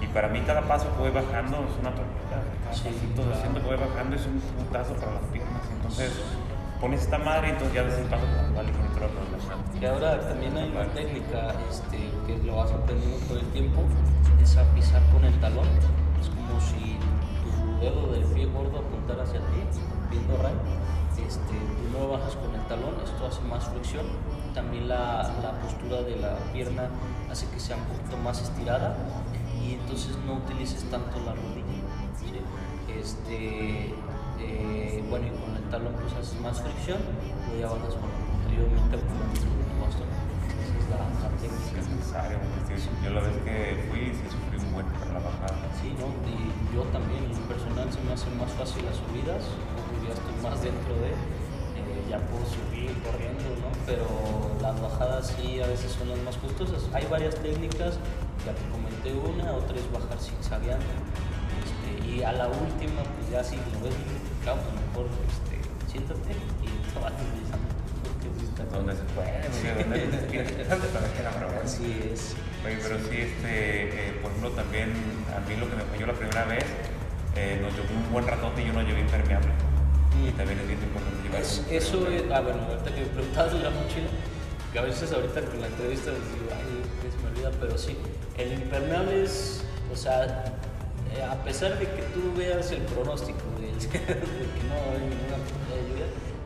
y para mí cada paso que voy bajando es una tortura. Cada Sí, pasito claro. haciendo que voy bajando es un putazo para las piernas. Entonces, pones esta madre y entonces ya des el paso como va ligero y ahora también hay una técnica este, que lo vas aprendiendo con el tiempo, es a pisar con el talón. Es como si tu dedo del pie gordo apuntara hacia ti, viendo ray. Este, primero bajas con el talón, esto hace más flexión. También la, la postura de la pierna hace que sea un poquito más estirada y entonces no utilices tanto la rodilla. Este, eh, bueno, y con el talón pues haces más fricción, luego ya bajas con anteriormente apoyando tu bastón. Porque yo la vez que fui sí sufrí un buen para la bajada. Sí, ¿no? Y yo también, en personal, se me hacen más fácil las subidas, como ya estoy más dentro de, eh, ya puedo subir corriendo, ¿no? Pero las bajadas sí a veces son las más costosas. Hay varias técnicas, ya te comenté una, otra es bajar zigzagueando. Este, y a la última, pues ya si lo ves muy complicado, pues mejor este, siéntate y te vas. Está Donde se puede, donde que bravo. Así es. Oye, pero sí, este, eh, por ejemplo, también a mí lo que me falló la primera vez, eh, nos llevó un buen ratote y yo no llevé impermeable. Y también es bien importante llevar Es- un eso es, ah bueno, ahorita que me preguntabas de la mochila, que a veces ahorita con la entrevista les digo, ay, que se me olvida, pero sí, el impermeable es, o sea, eh, a pesar de que tú veas el pronóstico del- de que no haber ninguna de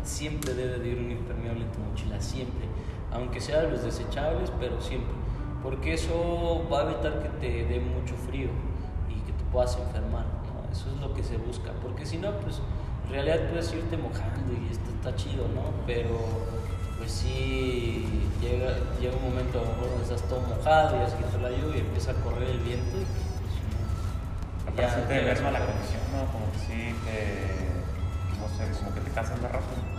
siempre debe de ir un impermeable en tu mochila, siempre, aunque sea de los desechables, pero siempre, porque eso va a evitar que te dé mucho frío y que te puedas enfermar, ¿no? Eso es lo que se busca, porque si no, pues en realidad puedes irte mojando y esto está chido, ¿no? Pero pues sí llega, llega un momento a lo mejor donde estás todo mojado y así que la lluvia y empieza a correr el viento y pues te merma la condición, ¿no? Como que sí te, no sé, como que te cansas más rápido.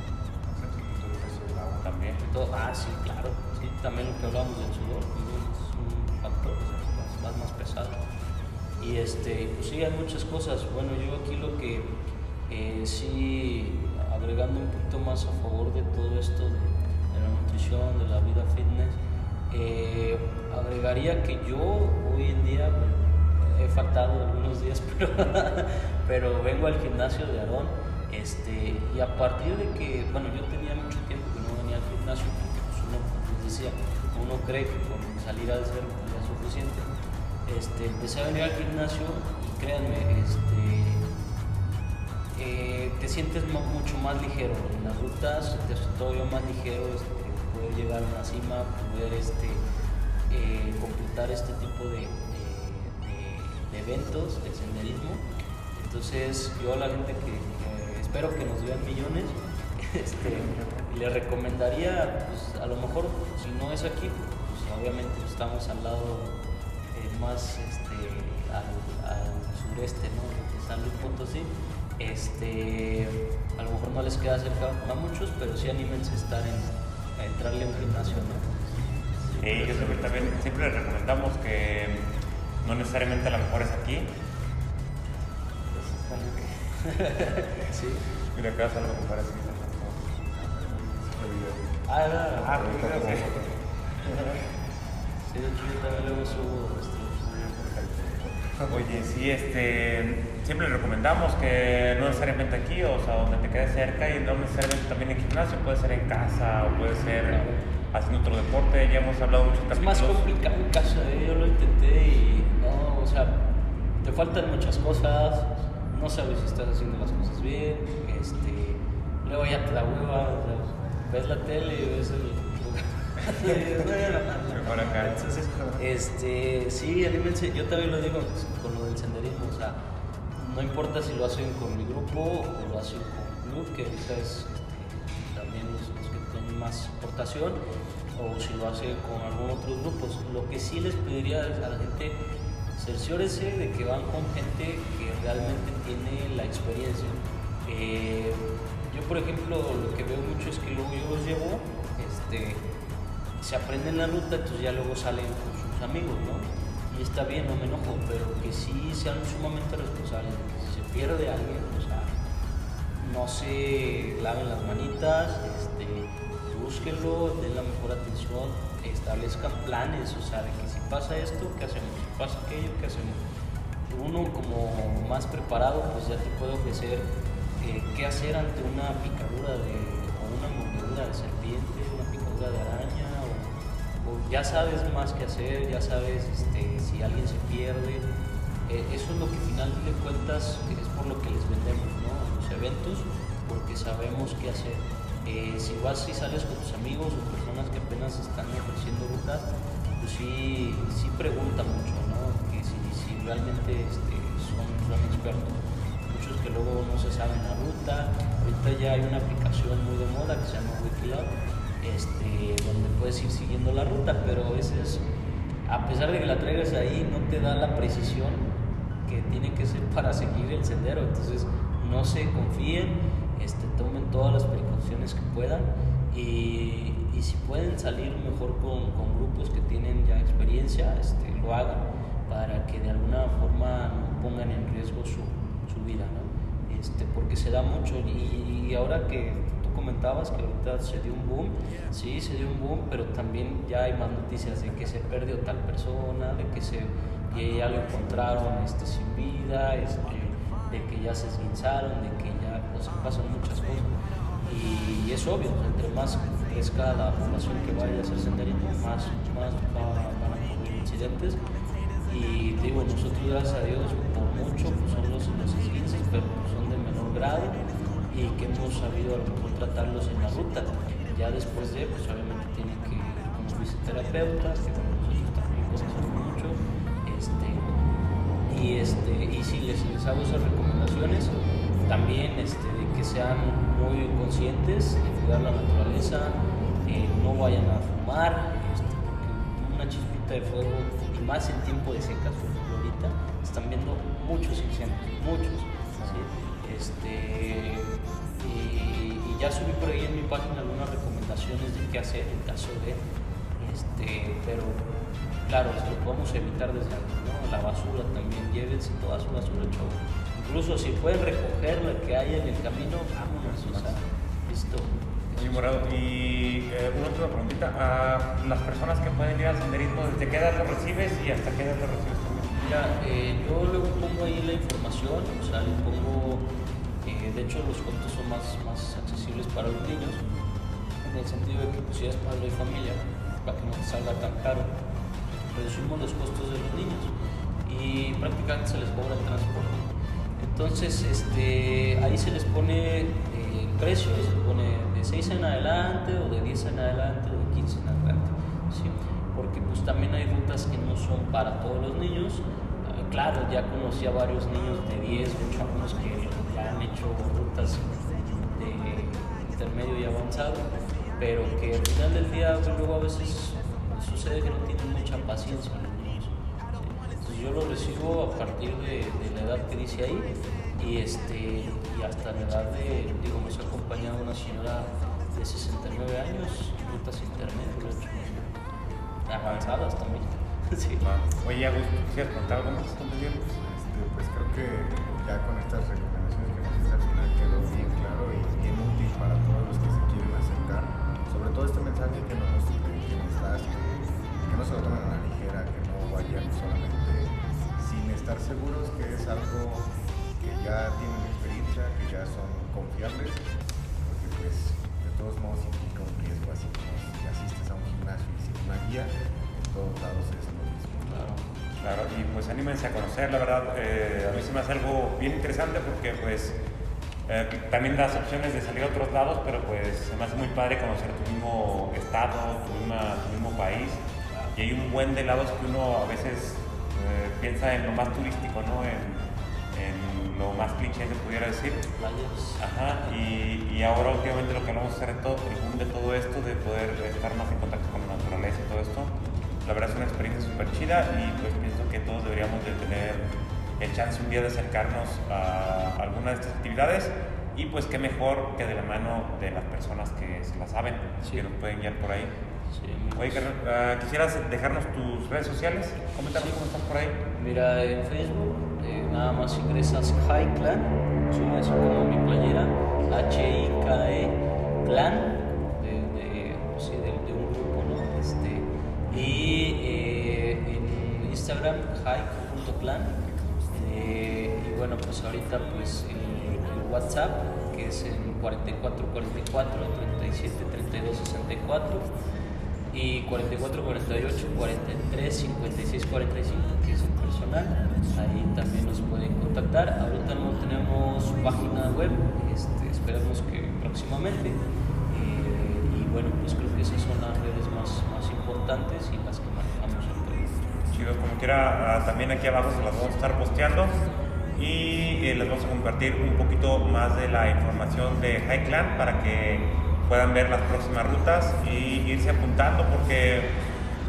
Todo- ah, sí, claro. Sí, también lo que hablábamos del sudor es un factor, vas más pesado. Y este, pues sí, hay muchas cosas. Bueno, yo aquí lo que eh, sí, agregando un poquito más a favor de todo esto de, la nutrición, de la vida fitness. Eh, agregaría que yo hoy en día, he faltado algunos días, pero, pero vengo al gimnasio de Aarón. Este, y a partir de que, bueno, yo tenía mucho porque pues uno, decía, uno cree que con salir al ser ya es suficiente. Este, empecé a venir al gimnasio y créanme, este, eh, te sientes mucho más ligero en las rutas, te todavía más ligero este, poder llegar a una cima, poder este, eh, completar este tipo de, de, eventos de senderismo. Entonces yo a la gente que, espero que nos vean millones, este, le recomendaría, pues, a lo mejor si no es aquí, pues obviamente estamos al lado eh, más este, al, sureste ¿no? de San Luis Potosí. Este, a lo mejor no les queda cerca a muchos, pero sí anímense a estar en, a entrarle a un gimnasio. ¿no? Sí, yo que también siempre les recomendamos que no necesariamente a lo mejor es aquí. sí. Mira, acá es algo que parece Ah, era. Ah, sí. Sí, de hecho yo también luego subo Oye, sí, este, siempre le recomendamos que no necesariamente aquí, o sea, donde te quede cerca y no necesariamente también en gimnasio, puede ser en casa o puede ser haciendo otro deporte, ya hemos hablado mucho Es más complicado en casa, ¿eh? yo lo intenté y no, o sea, te faltan muchas cosas, no sabes si estás haciendo las cosas bien, este, luego ya te da hueva, ves la tele y ves el Mejor acá. Entonces, este, sí, anímense, yo también lo digo con lo del senderismo, o sea, no importa si lo hacen con mi grupo o lo hacen con club, que ahorita es este, también los, que tienen más aportación, o si lo hacen con algún otro grupo. Lo que sí les pediría a la gente, cerciórese de que van con gente que realmente tiene la experiencia. Eh, por ejemplo, lo que veo mucho es que luego yo los llevo, este, se aprenden la ruta, entonces ya luego salen con sus amigos, ¿no? Y está bien, no me enojo, pero que sí sean sumamente responsables, que si se pierde alguien, o sea, no se laven las manitas, este, búsquenlo, den la mejor atención, establezcan planes, o sea, de que si pasa esto, ¿qué hacemos? Si pasa aquello, ¿qué hacemos? Uno como más preparado, pues ya te puede ofrecer eh, qué hacer ante una picadura de, o una mordedura de serpiente, una picadura de araña, ya sabes más que hacer, ya sabes este, si alguien se pierde. Eh, eso es lo que final de cuentas es por lo que les vendemos, ¿no? Los eventos, porque sabemos qué hacer. Eh, si vas y sales con tus amigos o personas que apenas están ofreciendo rutas, pues sí, sí preguntan mucho, ¿no? Que si, si realmente este, son, son expertos. Muchos que luego no se saben la ruta. Ahorita ya hay una aplicación muy de moda que se llama Wikilab este, donde puedes ir siguiendo la ruta, pero a veces, a pesar de que la traigas ahí, no te da la precisión que tiene que ser para seguir el sendero. Entonces, no se confíen, este, tomen todas las precauciones que puedan y, si pueden salir mejor con, grupos que tienen ya experiencia, este, lo hagan para que de alguna forma no pongan en riesgo su, vida, este, porque se da mucho y ahora que comentabas que ahorita se dio un boom, sí, se dio un boom, pero también ya hay más noticias de que se perdió tal persona, de que, se, ya lo encontraron este, sin vida, este, de que ya se esguinzaron, de que ya pues, pasan muchas cosas. Y, es obvio, entre más crezca la población que vaya a hacer senderismo, más, más van a incidentes. Y digo, nosotros gracias a Dios mucho pues, son los, los esguinces, pero son de menor grado y que hemos sabido a lo mejor tratarlos en la ruta. Ya después de, pues obviamente tienen que los fisioterapeutas, que con nosotros también conocemos mucho, este, y, este, y si les, les hago esas recomendaciones, también este, que sean muy conscientes de cuidar la naturaleza, eh, no vayan a fumar, este, porque una chispita de fuego, y más en tiempo de secas, están viendo muchos incendios, muchos. Este, y, ya subí por ahí en mi página algunas recomendaciones de qué hacer en caso de, este, pero claro, lo podemos evitar desde antes, ¿no? La basura también, llévense toda su basura, chavo. Incluso si pueden recoger la que hay en el camino, vámonos, listo. Morado. Y eh, una última preguntita. A las personas que pueden ir al senderismo, ¿desde qué edad lo recibes y hasta qué edad lo recibes? Mira, eh, yo luego pongo ahí la información, o sea, le pongo, eh, de hecho los costos son más, más accesibles para los niños, en el sentido de que pues, si eres padre de familia, para que no te salga tan caro, reducimos los costos de los niños y prácticamente se les cobra el transporte. Entonces, este, ahí se les pone eh, el precio, se pone de 6 en adelante, o de 10 en adelante, o de 15 en adelante. ¿sí? Porque pues también hay rutas que no son para todos los niños. Claro, ya conocí a varios niños de 10, 8 años que ya han hecho rutas de intermedio y avanzado, pero que al final del día pues, luego a veces sucede que no tienen mucha paciencia los niños. Entonces yo lo recibo a partir de, la edad que dice ahí y, este, y hasta la edad de, digo, nos ha acompañado una señora de 69 años, rutas intermedias, avanzadas también. Sí. Ah, Oye, Agus, ¿quieres contar algo más? Este, pues creo que ya con estas recomendaciones que nos al final quedó bien claro y bien útil para todos los que se quieren acercar. Sobre todo este mensaje que nos, que nos das, que, que no se lo tomen a la ligera, que no vayan solamente sin estar seguros que es algo que ya tienen experiencia, que ya son confiables, porque pues de todos modos implica un riesgo, así como si asistes a un gimnasio y sin una guía, en todos lados es pues anímense a conocer, la verdad, eh, a mí se me hace algo bien interesante porque pues eh, también das opciones de salir a otros lados, pero pues se me hace muy padre conocer tu mismo estado, tu, misma- tu mismo país, y hay un buen de lados que uno a veces eh, piensa en lo más turístico, ¿no? En, en lo más cliché se pudiera decir. Ajá, y, y ahora últimamente lo que vamos a hacer es todo, el boom de todo esto, de poder estar más en contacto con la naturaleza y todo esto, la verdad es una experiencia súper chida y pues todos deberíamos de tener el chance un día de acercarnos a alguna de estas actividades y pues qué mejor que de la mano de las personas que se la saben, Sí. que nos pueden guiar por ahí. Sí. Oye, ah, ¿quisieras dejarnos tus redes sociales? Coméntanos cómo estás por ahí. Mira, en Facebook eh, nada más ingresas High Clan, subes como mi playera, H-I-K-E Clan, de, de, pues sí, de, de un grupo, ¿no? Este, y eh, Instagram, hike.clan. Eh, y bueno, pues ahorita pues el, WhatsApp, que es en 4444 37 32 64 y 44 48 43 56 45 que es el personal. Ahí también nos pueden contactar. Ahorita no tenemos página web este, esperamos que próximamente. Eh, y bueno pues creo que esas son las redes más, más importantes y ahorita. Chido, como quiera, ah, también aquí abajo se las vamos a estar posteando y eh, les vamos a compartir un poquito más de la información de High Clan para que puedan ver las próximas rutas y irse apuntando porque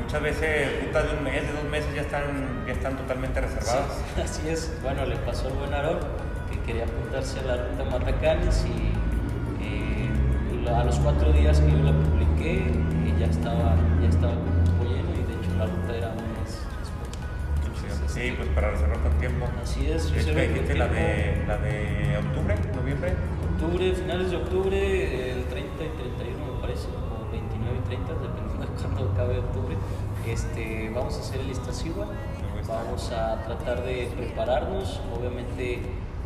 muchas veces rutas de un mes, de dos meses ya están, ya están totalmente reservadas. Sí, así es. Bueno, le pasó al buen Aarón que quería apuntarse a la ruta Matacanes y eh, a los cuatro días que yo la publiqué eh, ya estaba ya estaba Sí, pues para reservar con tiempo. Así es, dijiste la de, la de octubre, noviembre. octubre, finales de octubre, el 30 y 31 me parece, o 29 y 30, dependiendo de cuándo acabe octubre. Este, vamos a hacer el Iztaccíhuatl, vamos a tratar de prepararnos, obviamente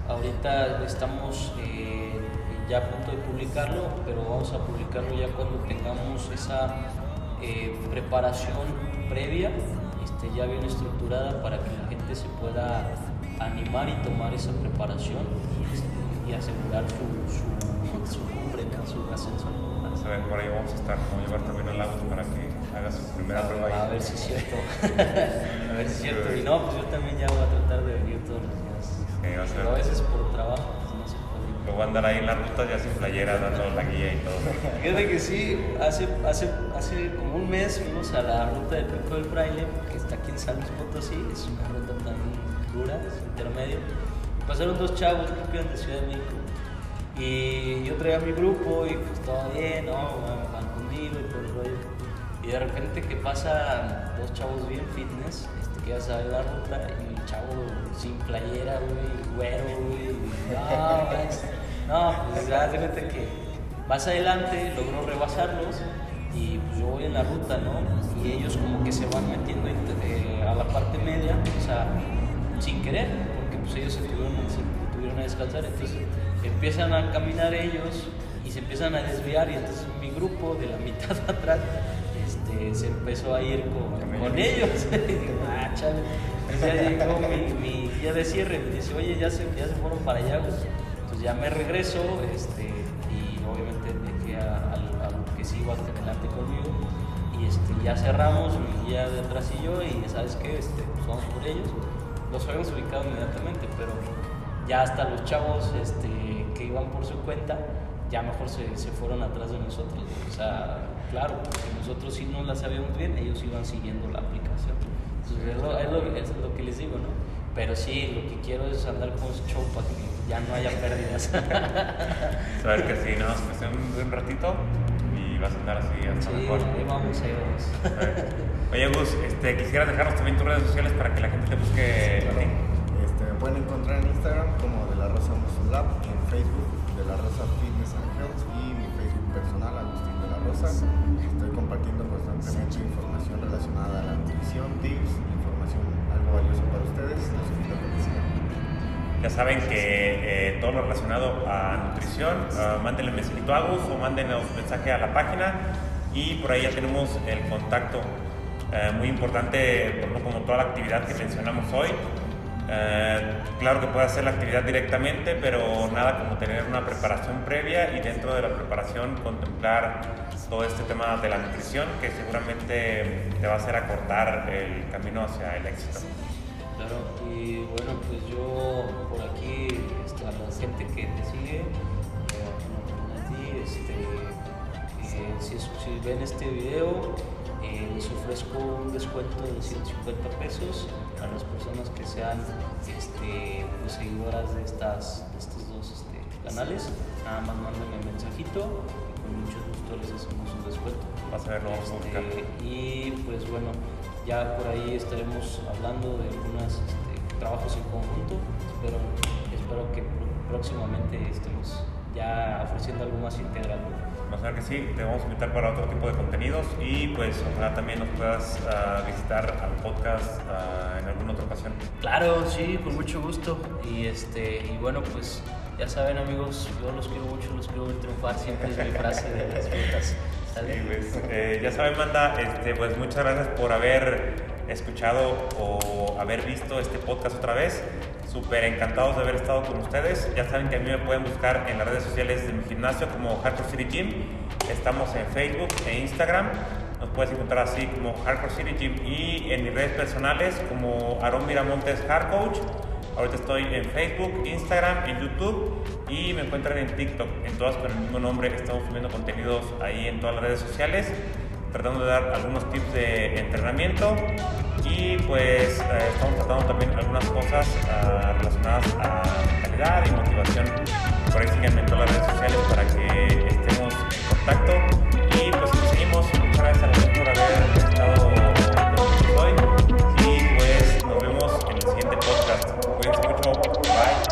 ahorita estamos eh, ya a punto de publicarlo, pero vamos a publicarlo ya cuando tengamos esa eh, preparación previa, este, ya bien estructurada para que la gente se pueda animar y tomar esa preparación y, este, y asegurar su, su, su cumbre, su ascenso. A ver, por ahí vamos a estar. Vamos a llevar también al auto para que haga su primera prueba ahí. A ver si es cierto. a ver si es cierto. Y no, pues yo también ya voy a tratar de venir todos los días. Sí, a Pero a veces por trabajo pues, no se puede. Luego a andar ahí en la ruta ya sin playera, dando la guía y todo. Fíjate que sí, hace, hace, hace como un mes fuimos a la ruta de Pico del Fraile, que está aquí en San Luis Potosí, es una ruta también dura, es intermedio. Pasaron dos chavos, creo que eran de Ciudad de México, y yo traía mi grupo y pues todo bien, ¿no? Van conmigo y todo el rollo. Y de repente que pasan dos chavos bien fitness, este, que ya saben la ruta, y un chavo sin playera, güey, güero, güey, no, pues, no, pues ya de cuenta que Más adelante logró rebasarlos y pues yo voy en la ruta, ¿no? Y ellos como que se van metiendo eh, a la parte media, o sea, sin querer, porque pues ellos se tuvieron, se tuvieron a descansar, entonces empiezan a caminar ellos y se empiezan a desviar y entonces mi grupo de la mitad atrás este, se empezó a ir con, con ellos. ah, chale. ya llegó mi, mi, día de cierre, me dice, oye, ya se, ya se fueron para allá, Entonces ya me regreso este, y obviamente dejé a, a, que sí iba adelante conmigo. Y este, ya cerramos, mi guía de atrás y yo, y sabes qué, este, pues vamos por ellos. Los habíamos ubicado inmediatamente, pero ya hasta los chavos este, que iban por su cuenta, ya mejor se, se fueron atrás de nosotros. O sea, claro, porque nosotros sí no la sabíamos bien, ellos iban siguiendo la aplicación. Entonces, es lo, es lo, es lo que les digo, ¿no? Pero sí, lo que quiero es andar con show para que ya no haya pérdidas. Saber que sí, ¿no? Pues un, un ratito vas a andar así hasta sí, mejor. Ahí vamos, ahí vamos. Oye, Gus, este, quisieras dejarnos también tus redes sociales para que la gente te busque. Claro. Este, me pueden encontrar en Instagram como de la Rosa Muscle Lab, en Facebook de la Rosa Fitness and Health y mi Facebook personal, Agustín de la Rosa. Estoy compartiendo constantemente información relacionada a la nutrición, tips, información algo valiosa para ustedes. Los invito a que. Ya saben que eh, todo lo relacionado a nutrición, uh, mándenle mensajito a Gus o mándenos mensaje a la página y por ahí ya tenemos el contacto eh, muy importante, como toda la actividad que mencionamos hoy. Eh, claro que puede hacer la actividad directamente, pero nada como tener una preparación previa y dentro de la preparación contemplar todo este tema de la nutrición que seguramente te va a hacer acortar el camino hacia el éxito. Claro, y bueno, pues yo por aquí, este, a la gente que te sigue, eh, a ti, este, eh, si, si ven este video, eh, les ofrezco un descuento de 150 pesos a las personas que sean este, pues, seguidoras de, estas, de estos dos este, canales. Nada más mándenme un mensajito y con mucho gusto les hacemos un descuento. Vas a ver, lo vamos a buscar. Este, y pues bueno, ya por ahí estaremos hablando de algunos este, trabajos en conjunto. Espero, espero que próximamente estemos ya ofreciendo algo más integral. Vamos a ver que sí, te vamos a invitar para otro tipo de contenidos y pues ojalá también nos puedas uh, visitar al podcast uh, en alguna otra ocasión. Claro, sí, con mucho gusto. Y este y bueno, pues ya saben amigos, yo los quiero mucho, los quiero ver triunfar, siempre es mi frase de las ventas. Sí, pues, eh, ya saben, manda, este, pues muchas gracias por haber escuchado o haber visto este podcast otra vez. Súper encantados de haber estado con ustedes. Ya saben que a mí me pueden buscar en las redes sociales de mi gimnasio como Hardcore City Gym. Estamos en Facebook e Instagram. Nos puedes encontrar así como Hardcore City Gym y en mis redes personales como Aaron Miramontes Hard Coach. Ahorita estoy en Facebook, Instagram, en YouTube y me encuentran en TikTok. En todas con el mismo nombre. Estamos subiendo contenidos ahí en todas las redes sociales tratando de dar algunos tips de entrenamiento y pues eh, estamos tratando también algunas cosas uh, relacionadas a calidad y motivación. Por ahí síganme en todas las redes sociales para que estemos en contacto y pues seguimos. Muchas gracias a right?